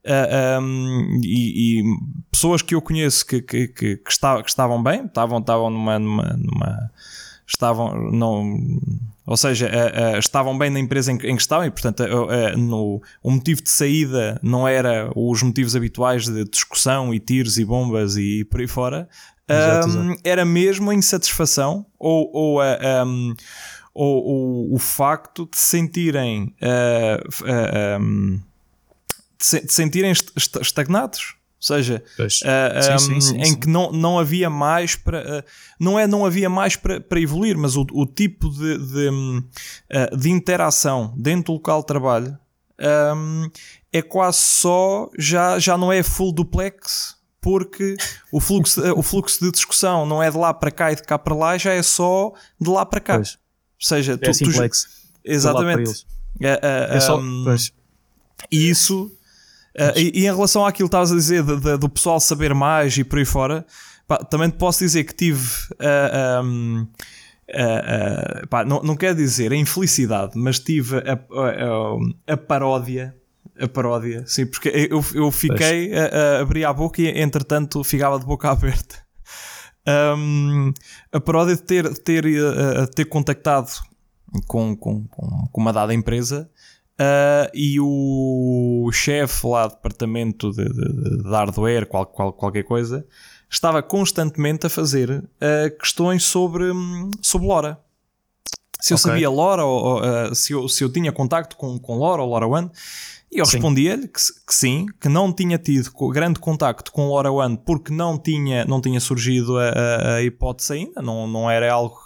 Uh, um, e, e, pessoas que eu conheço que, que, que, que, está, que estavam bem, estavam, estavam numa, numa, numa estavam não ou seja, uh, uh, estavam bem na empresa em, em que estavam e, portanto, uh, no, o motivo de saída não era os motivos habituais de discussão e tiros e bombas e por aí fora, exato, um, exato. era mesmo a insatisfação ou, ou, um, ou, ou o facto de sentirem. Um, de sentirem estagnados. Ou seja, uh, sim, um, sim, sim, em que não, não havia mais para. Uh, não é não havia mais para, para evoluir, mas o, o tipo de, de, uh, de interação dentro do local de trabalho um, é quase só. Já, já não é full duplex, porque o fluxo, o fluxo de discussão não é de lá para cá e de cá para lá, já é só de lá para cá. Pois. Ou seja, é tu, simplex. Tu, exatamente. É, é só, um, e isso Uh, e, e, em relação àquilo que estavas a dizer de, de, do pessoal saber mais e por aí fora, pá, também te posso dizer que tive. Uh, um, uh, pá, não, não quero dizer a infelicidade, mas tive a, a, a paródia a paródia, sim, porque eu, eu fiquei a, a, abrir a boca e entretanto ficava de boca aberta. Um, a paródia de ter, ter, ter contactado com, com, com uma dada empresa Uh, e o chefe lá do departamento de, de, de hardware, qual, qual, qualquer coisa, estava constantemente a fazer uh, questões sobre, sobre LoRa. Se eu okay. sabia LoRa, ou, uh, se, eu, se eu tinha contacto com, com LoRa ou LoRaWAN, e eu respondia-lhe que, que, sim, que não tinha tido grande contacto com LoRaWAN porque não tinha, não tinha surgido a, a, a hipótese ainda, não, não era algo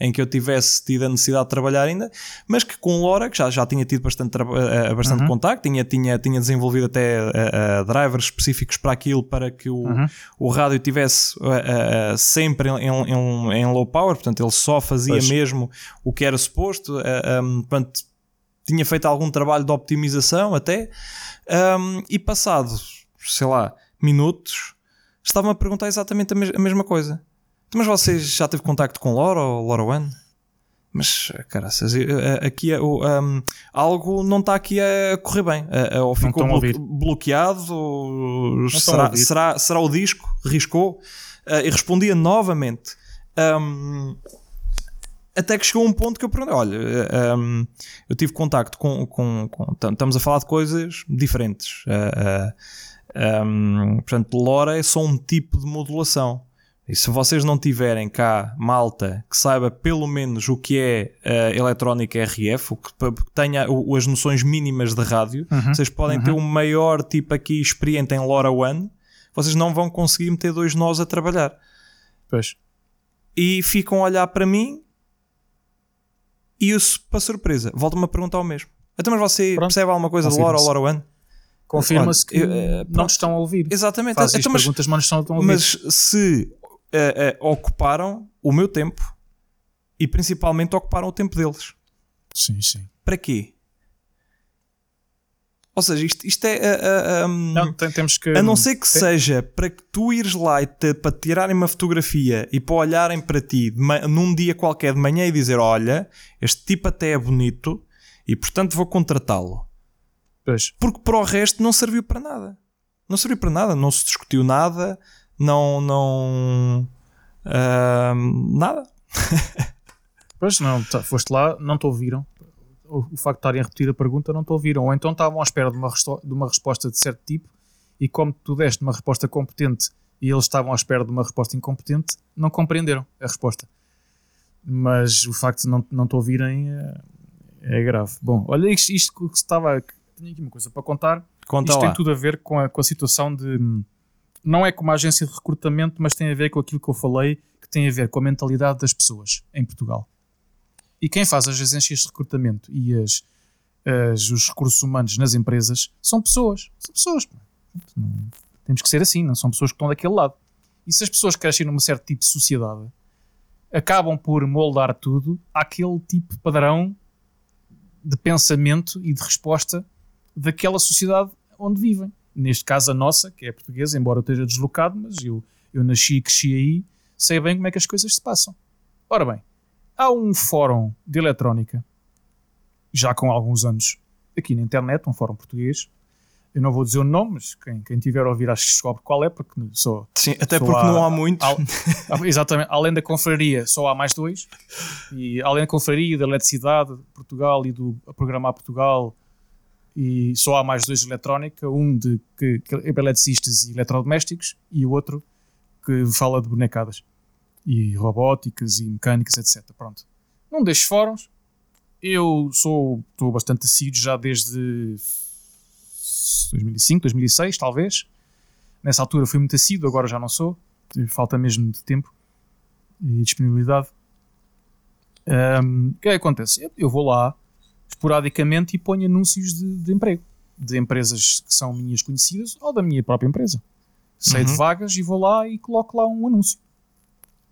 em que eu tivesse tido a necessidade de trabalhar ainda, mas que com Lora, que já, já tinha tido bastante, uh, bastante uhum. contacto, tinha, tinha, tinha desenvolvido até uh, uh, drivers específicos para aquilo, para que o, uhum. o rádio tivesse sempre em, em, em, low power, portanto ele só fazia pois. mesmo o que era suposto, um, portanto, tinha feito algum trabalho de optimização até, um, e passado, sei lá, minutos, estava-me a perguntar exatamente a, mes a mesma coisa. Mas vocês já teve contacto com Laura ou Laura One? Mas, caraças, aqui é, um, algo não está aqui a correr bem. Ou ficou blo bloqueado, ou será, será, será o disco? Riscou? Uh, e respondia novamente. Um, até que chegou um ponto que eu perguntei: olha, um, eu tive contacto com, com, com, Estamos a falar de coisas diferentes. Uh, uh, um, portanto, LoRa é só um tipo de modulação. E se vocês não tiverem cá malta que saiba pelo menos o que é a eletrónica RF, o que tenha as noções mínimas de rádio, uhum, vocês podem uhum. ter um maior tipo aqui experiente em LoRaWAN, vocês não vão conseguir meter dois nós a trabalhar. Pois. E ficam a olhar para mim e isso, para surpresa, voltam-me a perguntar o mesmo. Então, mas você Pronto. percebe alguma coisa de LoRa ou LoRaWAN? Confirma-se que eu, uh, não te estão a ouvir. Exatamente. Faz então, mas, perguntas, mas não estão a ouvir. Mas se uh, uh, ocuparam o meu tempo e principalmente ocuparam o tempo deles. Sim, sim. Para quê? Ou seja, isto, isto é. Uh, uh, um, não, tem, temos que. A não ser que tem... seja para que tu ires lá e te, para tirarem uma fotografia e para olharem para ti num dia qualquer de manhã e dizer: Olha, este tipo até é bonito e portanto vou contratá-lo. Pois. Porque para o resto não serviu para nada. Não serviu para nada, não se discutiu nada, não. não uh, nada. pois não, tá, foste lá, não te ouviram. O, o facto de estarem a repetir a pergunta não te ouviram. Ou então estavam à espera de uma, de uma resposta de certo tipo e como tu deste uma resposta competente e eles estavam à espera de uma resposta incompetente, não compreenderam a resposta. Mas o facto de não, não te ouvirem é, é grave. Bom, olha isto, isto que estava. Tinha aqui uma coisa para contar. Conta isto lá. tem tudo a ver com a, com a situação de. Não é como a agência de recrutamento, mas tem a ver com aquilo que eu falei, que tem a ver com a mentalidade das pessoas em Portugal. E quem faz as agências de recrutamento e as, as, os recursos humanos nas empresas são pessoas. São pessoas. Temos que ser assim, não são pessoas que estão daquele lado. E se as pessoas crescem num certo tipo de sociedade, acabam por moldar tudo àquele tipo de padrão de pensamento e de resposta daquela sociedade onde vivem. Neste caso, a nossa, que é portuguesa, embora eu esteja deslocado, mas eu, eu nasci e cresci aí, sei bem como é que as coisas se passam. Ora bem, há um fórum de eletrónica, já com alguns anos, aqui na internet, um fórum português, eu não vou dizer o nome, mas quem, quem tiver a ouvir acho que descobre qual é, porque só. Sim, até porque há, não há muitos. exatamente, além da confraria, só há mais dois. E além da confraria, da eletricidade de Portugal e do Programar Portugal, e só há mais dois de eletrónica: um de que, é eletricistas e eletrodomésticos, e o outro que fala de bonecadas e robóticas e mecânicas, etc. Pronto. Num destes fóruns, eu sou estou bastante assíduo já desde 2005, 2006, talvez. Nessa altura fui muito assíduo, agora já não sou. Falta mesmo de tempo e disponibilidade. Um, o que é que acontece? Eu vou lá esporadicamente e ponho anúncios de, de, emprego de empresas que são minhas conhecidas ou da minha própria empresa. Sei uhum. de vagas e vou lá e coloco lá um anúncio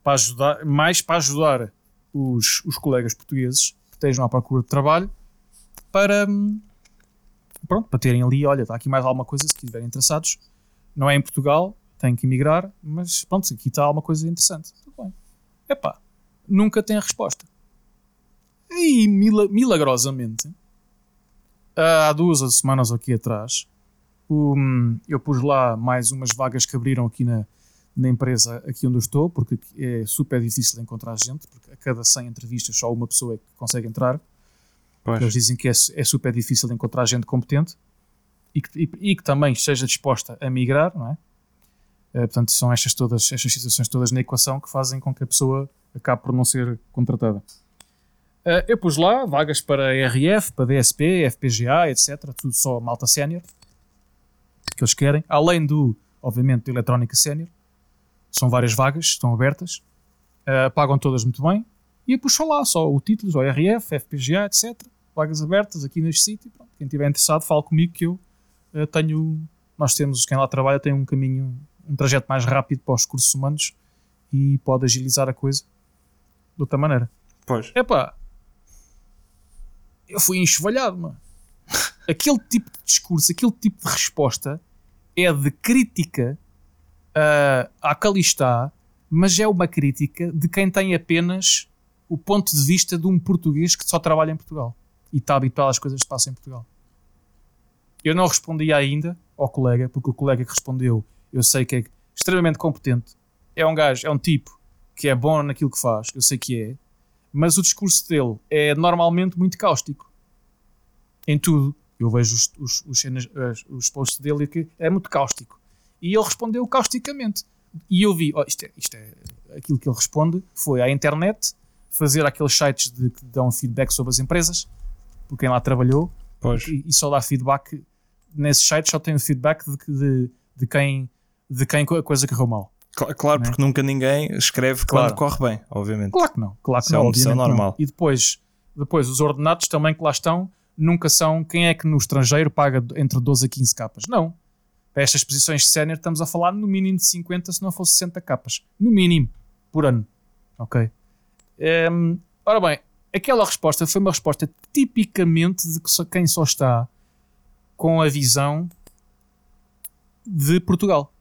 para ajudar, mais para ajudar os, os colegas portugueses que estejam à procura de trabalho para, hum, pronto, para terem ali, olha, está aqui mais alguma coisa se estiverem interessados. Não é em Portugal, têm que emigrar, mas pronto, aqui está alguma coisa interessante. Tudo bem. Epá, nunca tem a resposta. E milagrosamente, há duas semanas aqui atrás, um, eu pus lá mais umas vagas que abriram aqui na, na empresa aqui onde eu estou, porque é super difícil encontrar gente, porque a cada 100 entrevistas só uma pessoa é que consegue entrar. Pois. Eles dizem que é, é, super difícil encontrar gente competente e que, e, e que, também esteja disposta a migrar, não é? é? portanto, são estas, todas, estas situações todas na equação que fazem com que a pessoa acabe por não ser contratada. Uh, eu pus lá vagas para RF, para DSP, FPGA, etc. Tudo só malta sénior que eles querem, além do, obviamente, do eletrónica sénior. São várias vagas, estão abertas, uh, pagam todas muito bem. E eu puxo lá só o título, o RF, FPGA, etc vagas abertas aqui neste sítio. Quem estiver interessado, fale comigo que eu uh, tenho. Nós temos, quem lá trabalha tem um caminho, um trajeto mais rápido para os recursos humanos e pode agilizar a coisa de outra maneira. Pois. Epá, eu fui enxovalhado, mano. aquele tipo de discurso, aquele tipo de resposta é de crítica uh, à Calistá, mas é uma crítica de quem tem apenas o ponto de vista de um português que só trabalha em Portugal e está habituado às coisas que passam em Portugal. Eu não respondi ainda ao colega, porque o colega que respondeu eu sei que é extremamente competente. É um gajo, é um tipo que é bom naquilo que faz, eu sei que é, mas o discurso dele é normalmente muito cáustico. Em tudo. Eu vejo os, os, os, os posts dele que é muito cáustico. E ele respondeu causticamente. E eu vi, oh, isto, é, isto é aquilo que ele responde foi à internet fazer aqueles sites de, que dão feedback sobre as empresas por quem lá trabalhou e, e, só dá feedback nesses sites só tem o feedback de, de, de, quem, de quem a coisa correu mal. Claro, é? porque nunca ninguém escreve claro. quando corre bem, obviamente. Claro que não, claro que Isso não, é normal. Não. E depois, depois os ordenados também que lá estão nunca são quem é que no estrangeiro paga entre 12 a 15 capas. Não. Para estas posições de sénior estamos a falar no mínimo de 50, se não fosse 60 capas. No mínimo, por ano. Ok? Um, ehm, ora bem, aquela resposta foi uma resposta tipicamente de quem só está com a visão de Portugal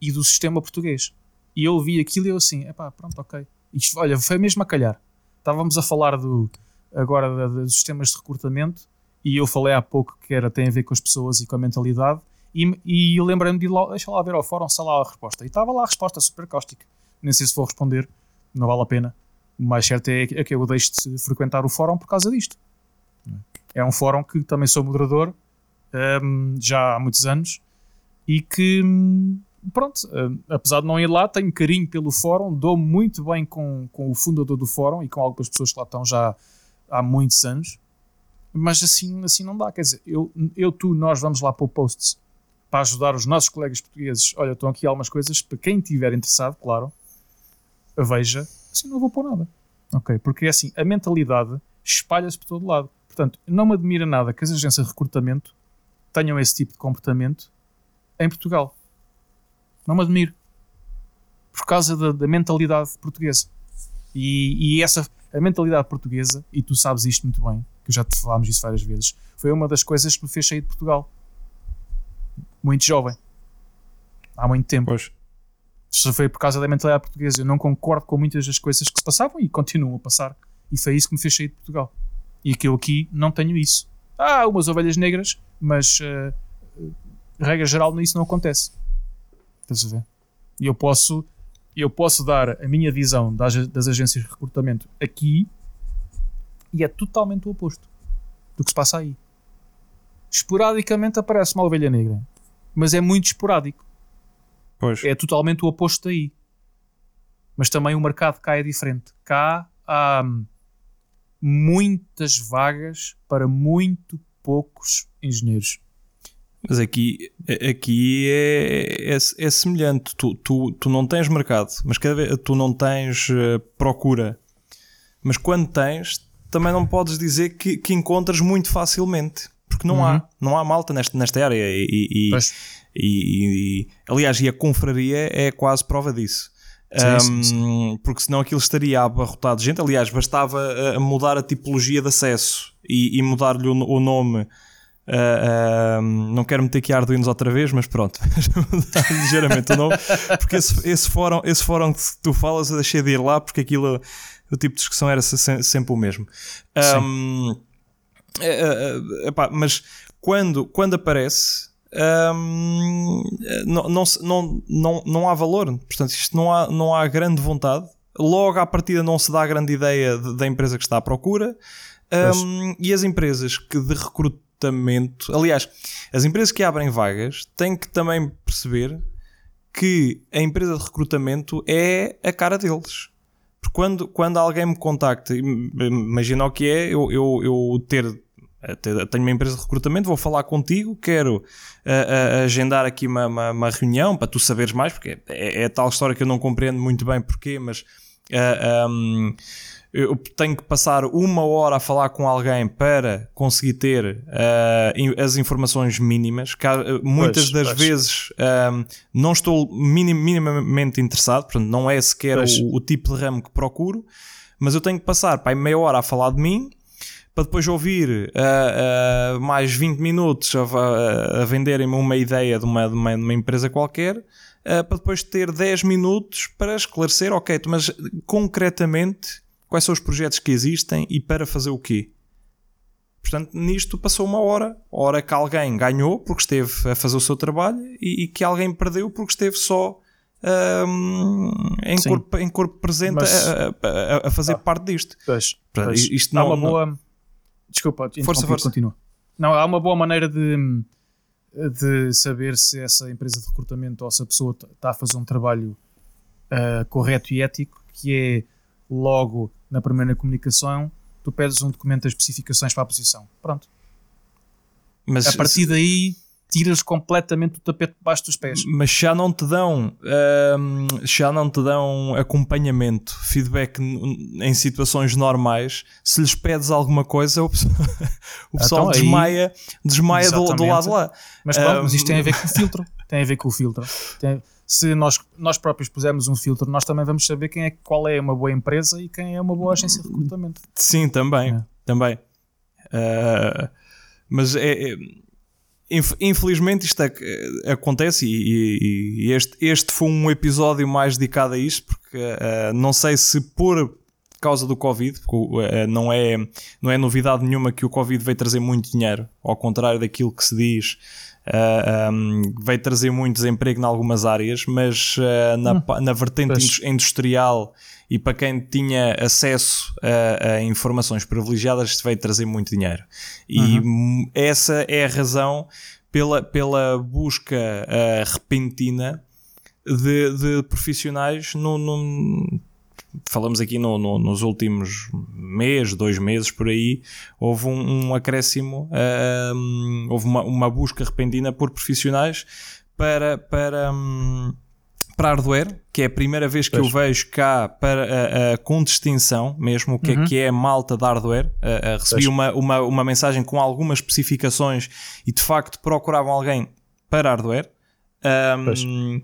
e do sistema português. E eu ouvi aquilo e eu assim, epá, pronto, ok. Isto, olha, foi mesmo a calhar. Estávamos a falar do, agora dos sistemas de recrutamento e eu falei há pouco que era, tem a ver com as pessoas e com a mentalidade, e, e lembrei-me de ir lá, deixa lá ver ao fórum, sei lá a resposta. E estava lá a resposta super cáustica. Nem sei se vou responder, não vale a pena. O mais certo é, é que eu deixe de frequentar o fórum por causa disto. É um fórum que também sou moderador um, já há muitos anos e que, hum, pronto, um, apesar de não ir lá, tenho carinho pelo fórum, dou muito bem com, com o fundador do fórum e com algumas pessoas que lá estão já há muitos anos mas assim, assim não dá. Quer dizer, eu, eu, tu, nós vamos lá para o posts para ajudar os nossos colegas portugueses. Olha, estão aqui algumas coisas para quem estiver interessado, claro, veja. Assim não vou pôr nada. Ok? Porque é assim, a mentalidade espalha-se por todo lado. Portanto, não me admira nada que as agências de recrutamento tenham esse tipo de comportamento em Portugal. Não me admiro. Por causa da, da mentalidade portuguesa. E, e essa a mentalidade portuguesa, e tu sabes isto muito bem, que já te falámos isso várias vezes, foi uma das coisas que me fez sair de Portugal. Muito jovem. Há muito tempo. Pois. Isso foi por causa da mentalidade portuguesa. Eu não concordo com muitas das coisas que se passavam e continuam a passar. E foi isso que me fez sair de Portugal. E que eu aqui não tenho isso. Há umas ovelhas negras, mas uh, regra geral nisso não acontece. Estás a ver? E eu posso, eu posso dar a minha visão das, das agências de recrutamento aqui e é totalmente o oposto do que se passa aí. Esporadicamente aparece uma ovelha negra, mas é muito esporádico. Pois. É totalmente o oposto daí. Mas também o mercado cá é diferente. Cá há muitas vagas para muito poucos engenheiros. Mas aqui, aqui é, é, é semelhante. Tu, tu, tu não tens mercado, mas cada vez tu não tens uh, procura. Mas quando tens, também não podes dizer que, que encontras muito facilmente. Porque não uhum. há, não há malta nesta, nesta área. E, e, e, e, aliás, e a confraria é quase prova disso. Sim, sim, sim. Porque senão aquilo estaria abarrotado de gente. Aliás, bastava uh, mudar a tipologia de acesso e, mudar-lhe o, o, nome. Uh, uh, não quero meter aqui Arduinos outra vez, mas pronto, ligeiramente o nome, porque esse, esse, fórum, esse fórum que tu falas eu deixei de ir lá porque aquilo o tipo de discussão era sempre o mesmo. Um, é, é, epá, mas quando, quando aparece. Um, não, não, não, não, não há valor, portanto, isto não há, não há grande vontade. Logo à partida, não se dá a grande ideia de, da empresa que está à procura. Um, e as empresas que de recrutamento, aliás, as empresas que abrem vagas têm que também perceber que a empresa de recrutamento é a cara deles. Porque quando, quando alguém me contacta, imagina o que é eu, eu, eu ter tenho uma empresa de recrutamento, vou falar contigo, quero uh, uh, agendar aqui uma, uma, uma, reunião para tu saberes mais, porque é, é, tal história que eu não compreendo muito bem porquê, mas uh, um, eu tenho que passar uma hora a falar com alguém para conseguir ter uh, as informações mínimas. Muitas pois, das pois. vezes uh, não estou minim, minimamente interessado, portanto, não é sequer o, o, tipo de ramo que procuro, mas eu tenho que passar para meia hora a falar de mim. Para depois ouvir uh, mais 20 minutos a, a venderem-me uma ideia de uma, de uma, de uma empresa qualquer, para depois ter 10 minutos para esclarecer, ok, mas concretamente quais são os projetos que existem e para fazer o quê. Portanto, nisto passou uma hora, hora que alguém ganhou porque esteve a fazer o seu trabalho e, e que alguém perdeu porque esteve só um, em, corpo, em, corpo, presente Mas, a, a, a, fazer ah, parte disto. Pois, Portanto, pois. Isto não, há uma boa. Desculpa, força, força. continua. Não, há uma boa maneira de, de saber se essa empresa de recrutamento ou se a pessoa está a fazer um trabalho uh, correto e ético, que é logo na primeira comunicação, tu pedes um documento das especificações para a posição. Pronto. Mas, a partir se... daí tiras completamente o tapete debaixo dos pés. Mas já não te dão hum, já não te dão acompanhamento, feedback em situações normais. Se lhes pedes alguma coisa, o pessoal, o pessoal então, desmaia, desmaia do, do, lado lá. Mas pronto, mas isto tem a ver com o filtro. Tem a ver com o filtro. Tem se nós, nós próprios pusermos um filtro, nós também vamos saber quem é, qual é uma boa empresa e quem é uma boa agência de recrutamento. Sim, também. É. também. Uh, mas é, é, infelizmente isto é, acontece e, e, este, este foi um episódio mais dedicado a isto, porque uh, não sei se por causa do Covid, porque uh, não, é, não é novidade nenhuma que o Covid veio trazer muito dinheiro, ao contrário daquilo que se diz, uh, um, veio trazer muito desemprego em algumas áreas, mas uh, na, hum, na vertente industrial e para quem tinha acesso a, a, informações privilegiadas, veio trazer muito dinheiro. E uhum. essa é a razão pela, pela busca repentina de, de profissionais no, no falamos aqui no, no, nos últimos mês, dois meses por aí, houve um, um acréscimo, uh, houve uma, uma, busca repentina por profissionais para, para, um, para hardware, que é a primeira vez que pois. eu vejo cá para, uh, uh, com distinção mesmo, o que, uhum. é, que é malta de hardware. recebi uma, uma, uma mensagem com algumas especificações e de facto procuravam alguém para hardware. Um,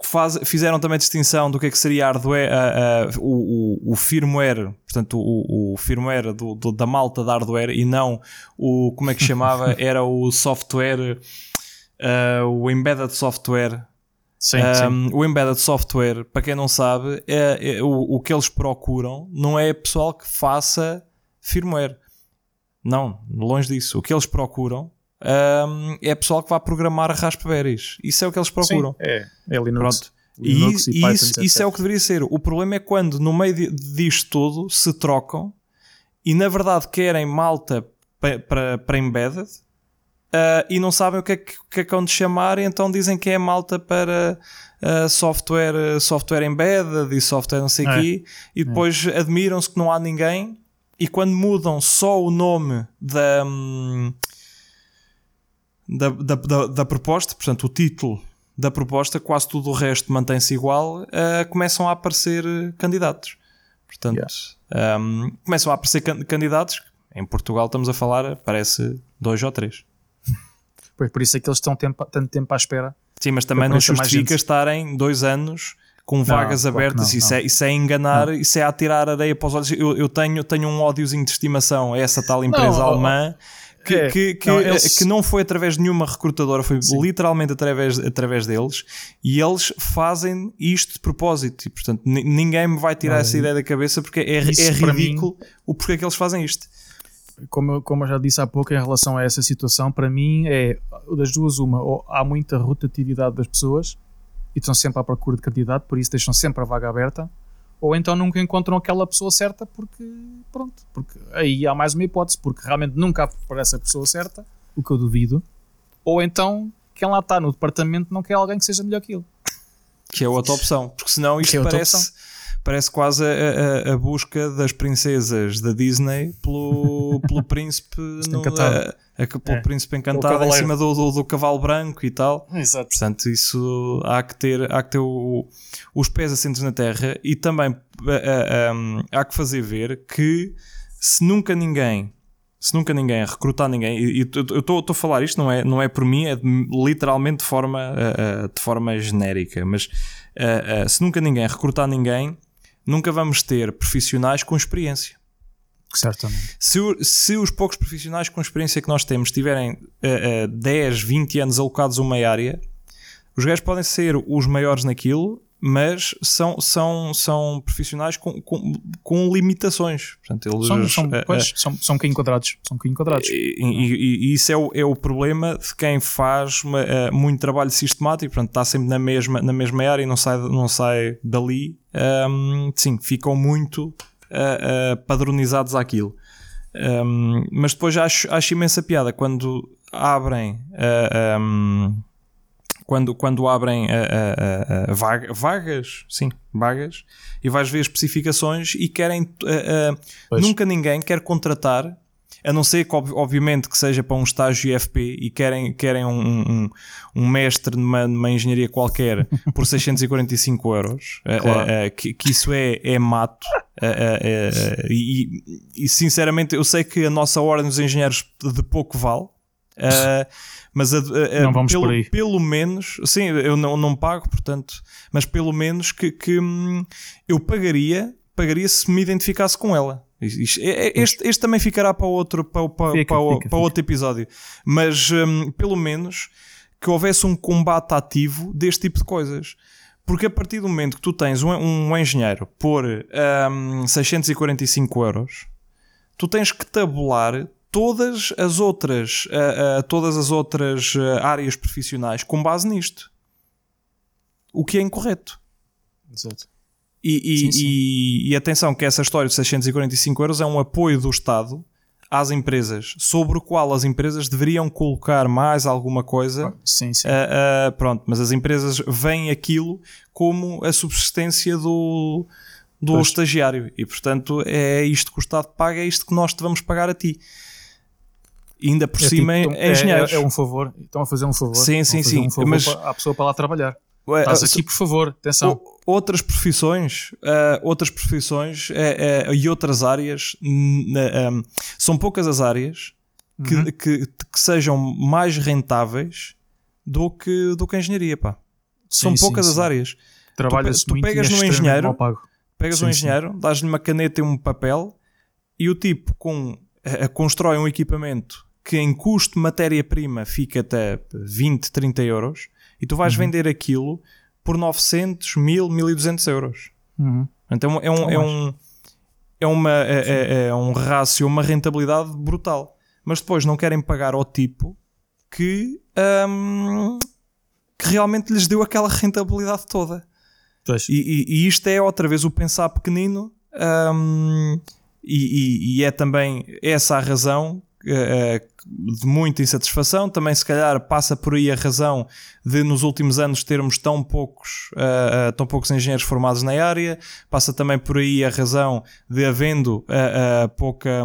faz, fizeram também distinção do que é que seria hardware, uh, uh, o, o, o, firmware, portanto, o, o firmware do, do, da malta de hardware e não o, como é que chamava, era o software, uh, o embedded software. Sim, um, sim. O embedded software, para quem não sabe, é, é, o, o que eles procuram não é pessoal que faça firmware. Não, longe disso. O que eles procuram um, é pessoal que vai programar Raspberries. Isso é o que eles procuram. Sim, é, é Linux. Pronto. Linux e, e isso, isso é o que deveria ser. O problema é quando, no meio disto tudo, se trocam e na verdade querem malta para, para embedded uh, e não sabem o que é que, que é que vão de chamar, e então dizem que é malta para uh, software, software embedded e software não sei o é. quê, e depois é. admiram-se que não há ninguém. E quando mudam só o nome da. Da, da, da, da, proposta, portanto, o título da proposta, quase tudo o resto mantém-se igual, uh, começam a aparecer candidatos. Portanto, yeah. um, começam a aparecer can candidatos. Em Portugal estamos a falar, parece dois ou três. Pois por isso é que eles estão tempo, tanto tempo à espera. Sim, mas também não justifica estarem dois anos com não, vagas abertas. Não, isso, não. É, isso é enganar, isso é atirar areia para os olhos. Eu, eu tenho, tenho um ódiozinho de estimação a essa tal empresa alemã. Que, é. que, que, não, eles... que, não foi através de nenhuma recrutadora, foi Sim. literalmente através, através deles. E eles fazem isto de propósito. E, portanto, ninguém me vai tirar não, essa ideia da cabeça porque é, é ridículo mim, o porquê que eles fazem isto. Como eu, como eu já disse há pouco, em relação a essa situação, para mim é das duas, uma, ou há muita rotatividade das pessoas e estão sempre à procura de candidato, por isso deixam sempre a vaga aberta ou então nunca encontram aquela pessoa certa porque, pronto, porque aí há mais uma hipótese, porque realmente nunca aparece a pessoa certa, o que eu duvido, ou então quem lá está no departamento não quer alguém que seja melhor que ele. Que é outra opção, porque senão isto é parece, parece quase a, a, a, busca das princesas da Disney pelo, pelo príncipe no, a, a, pelo é. príncipe encantado em cima do, do, do, cavalo branco e tal. Exato. Portanto, isso há que ter, há que ter o, os pés assentos na terra e também uh, uh, um, há que fazer ver que se nunca ninguém se nunca ninguém recrutar ninguém, e, e eu estou a falar isto, não é, não é por mim, é literalmente de forma, uh, de forma genérica, mas se nunca ninguém recrutar ninguém, nunca vamos ter profissionais com experiência. Certamente. Se, se os poucos profissionais com experiência que nós temos tiverem uh, uh, 10, 20 anos alocados a uma área, os gajos podem ser os maiores naquilo, mas são, são, são profissionais com, com, com limitações. Portanto, eles, são, são, uh, pois, são, são um enquadrados. São um enquadrados. E, e, e, isso é o, é o problema de quem faz uma, uh, muito trabalho sistemático, portanto, está sempre na mesma, na mesma área e não sai, não sai dali. Um, sim, ficam muito uh, uh, padronizados àquilo. Um, mas depois acho, acho imensa piada quando abrem. Um, quando, quando abrem vaga, vagas, sim, vagas, e vais ver especificações e querem. nunca ninguém quer contratar a não ser que, obviamente, que seja para um estágio IFP e querem, querem um, um, um mestre numa, numa, engenharia qualquer por 645 euros, claro. uh, uh, que, que, isso é, é mato. E, e, sinceramente, eu sei que a nossa ordem dos engenheiros de pouco vale. Mas a, a, não vamos pelo, por aí. pelo menos, sim, eu não, não pago, portanto, mas pelo menos que, que hum, eu pagaria, pagaria se me identificasse com ela. É, é, este, este, também ficará para outro, para, para, fica, para, fica, para outro episódio. Mas um, pelo menos que houvesse um combate ativo deste tipo de coisas. Porque a partir do momento que tu tens um, um engenheiro por um, 645 euros, tu tens que tabular todas as outras, uh, uh, todas as outras uh, áreas profissionais com base nisto. O que é incorreto. Exato. E, e, Sim, sim. e- e atenção que essa história de 645 euros é um apoio do Estado às empresas, sobre o qual as empresas deveriam colocar mais alguma coisa. Sim, sim. Ah, ah, pronto, mas as empresas veem aquilo como a subsistência do, do Pois. estagiário e portanto é isto que o Estado paga, é isto que nós te vamos pagar a ti. E ainda por É cima tipo, é, é- engenheiros. É, um favor. Estão a fazer um favor. Sim, sim, sim, Um favor mas- para a pessoa para lá trabalhar. Ué, Estás aqui, por favor. Atenção. Outras profissões, ah, outras profissões eh, eh, e outras áreas, hum, eh, hum, são poucas as áreas que, Uhum. que, que sejam mais rentáveis do que, do que a engenharia, pá. São Sim, sim, poucas as sim. áreas. Trabalha-se tu muito pegas é num engenheiro. Pegas Sim, um sim. engenheiro, dás-lhe uma caneta e um papel e o tipo com, constrói um equipamento que em custo de matéria-prima fica até 20, 30 euros e tu Uhum. vais vender aquilo por 900, 1000, 1200 euros. Uhum. Então é um, é Ou um, é uma, é, é- é um rácio, uma rentabilidade brutal. Mas depois não querem pagar ao tipo que, hum, que realmente lhes deu aquela rentabilidade toda. E, e- e isto é outra vez o pensar pequenino, hum, e, e- é também essa a razão de muita insatisfação. Também, se calhar, passa por aí a razão de nos últimos anos termos tão poucos, eh, eh, tão poucos engenheiros formados na área. Passa também por aí a razão de havendo eh, eh, pouca,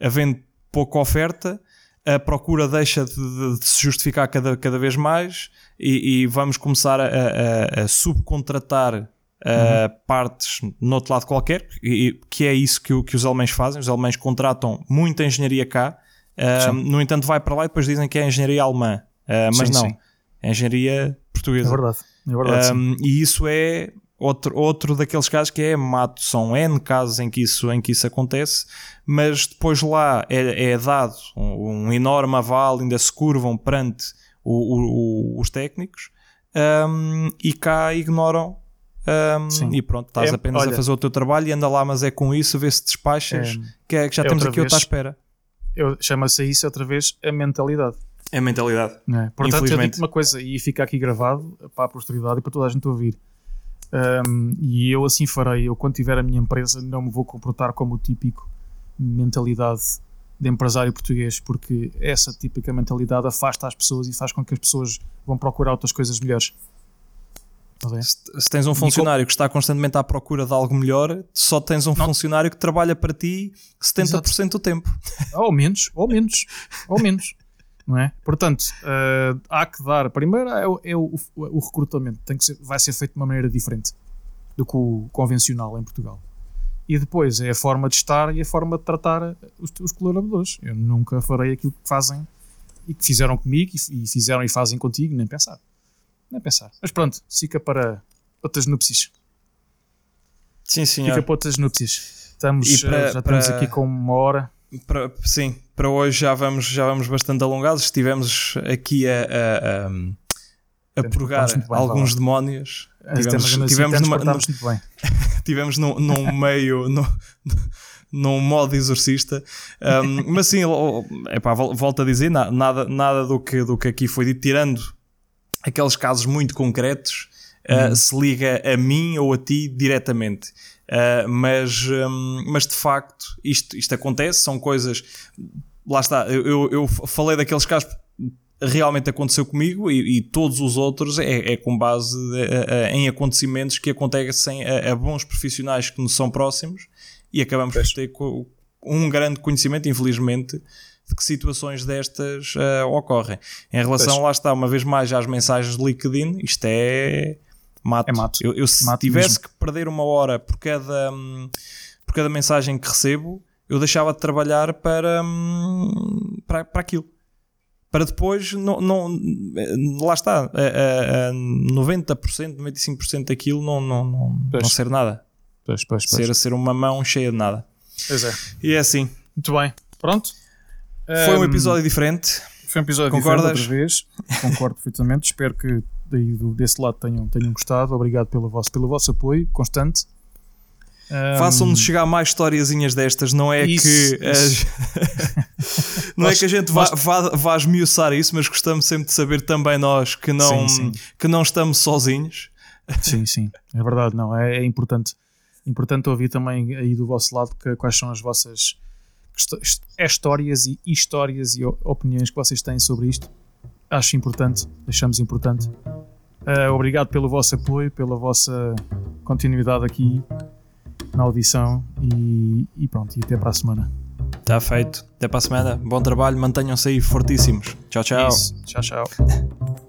havendo pouca oferta. A procura deixa de, de- de se justificar cada, cada vez mais e, e vamos começar a, a- a subcontratar uh, partes no outro lado qualquer, e- e- que é isso que, o- que os alemães fazem. Os alemães contratam muita engenharia cá, uh, no entanto, vai para lá e depois dizem que é engenharia alemã, Uh, mas Sim, não, sim. é engenharia É portuguesa. verdade. É verdade. Um, e isso é outro, outro daqueles casos que é mato. São N casos em que isso, em que isso acontece, mas depois lá é, é dado um, um enorme aval, ainda se curvam perante o- o- o- os técnicos um, e cá ignoram. Um, e pronto, estás É, apenas a olha- fazer o teu trabalho e anda lá, mas é com isso, vê se despachas, É, que, é- que já é temos aqui outra à espera. Eu- Chama-se a isso outra vez a mentalidade. É a mentalidade. É? Portanto, eu digo uma coisa e fica aqui gravado para a posteridade e para toda a gente ouvir. Um, e eu assim farei. Eu, quando tiver a minha empresa, não me vou comportar como o típico mentalidade de empresário português, porque essa típica mentalidade afasta as pessoas e faz com que as pessoas vão procurar outras coisas melhores. Se, tens um funcionário que está constantemente à procura de algo melhor, só tens um funcionário que trabalha para ti 70% do tempo. Ou menos, ou menos, ou menos. Não é? Portanto, eh, há que dar. Primeiro é, o- é o, o recrutamento, tem que ser, vai ser feito de uma maneira diferente do que o convencional em Portugal. E depois é a forma de estar e a forma de tratar os, os colaboradores. Eu nunca farei aquilo que fazem e que fizeram comigo e, e fizeram e fazem contigo, nem pensar. Nem pensar. Mas pronto, fica para outras núpcias. Sim, senhor. Fica para outras núpcias. Estamos, E para- eh, já estamos para- aqui com uma hora. Para- sim, para hoje já vamos, já vamos bastante alongados. Estivemos aqui a, a, a, a purgar alguns demónios. Eh, Tivemos, tivemos, temos numa, bem. tivemos num, num meio, num, num modo exorcista. Um, mas sim, epá, vol- volto a dizer, na- nada, nada do, que, do que aqui foi dito, tirando aqueles casos muito concretos, uh, se liga a mim ou a ti diretamente. Uh, mas, um, mas de facto, isto, isto acontece, são coisas. Lá está, eu, eu, falei daqueles casos realmente aconteceu comigo e, e todos os outros é, é com base eh, eh, em acontecimentos que acontecem a, a bons profissionais que nos são próximos e acabamos por ter um grande conhecimento, infelizmente, de que situações destas eh, ocorrem. Em relação, Pois. lá está, uma vez mais, às mensagens de LinkedIn, isto é mato. É mato. Eu, eu se Mato tivesse mesmo. que perder uma hora por cada, hum, por cada mensagem que recebo, eu deixava de trabalhar para, hum, para, para aquilo. Para depois, não, não, lá está, a, a, a 90%, 95% daquilo não, não, não, Pois. não ser nada. Pois, pois, pois. Ser, ser uma mão cheia de nada. Pois é. E é assim. Muito bem. Pronto. Foi um episódio diferente. Foi um episódio Concordas? outra vez. Concordo perfeitamente. Espero que daí desse lado tenham, tenham gostado. Obrigado pelo vosso, pelo vosso apoio constante. Um, Façam-nos chegar mais historiazinhas destas, não é Isso, que isso. não é Nós- que a gente vá, nós- vá, vá esmiuçar isso, mas gostamos sempre de saber também nós que não, Sim, sim. Que não estamos sozinhos. Sim, sim, é verdade, não, é, é importante. Importante ouvir também aí do vosso lado que- quais são as vossas é histórias e histórias e opiniões que vocês têm sobre isto. Acho importante, achamos importante. Ah, obrigado pelo vosso apoio, pela vossa continuidade aqui na audição e, e pronto, e até para a semana. Está feito. Até para a semana. Bom trabalho. Mantenham-se aí fortíssimos. Tchau, tchau. Isso. Tchau, tchau.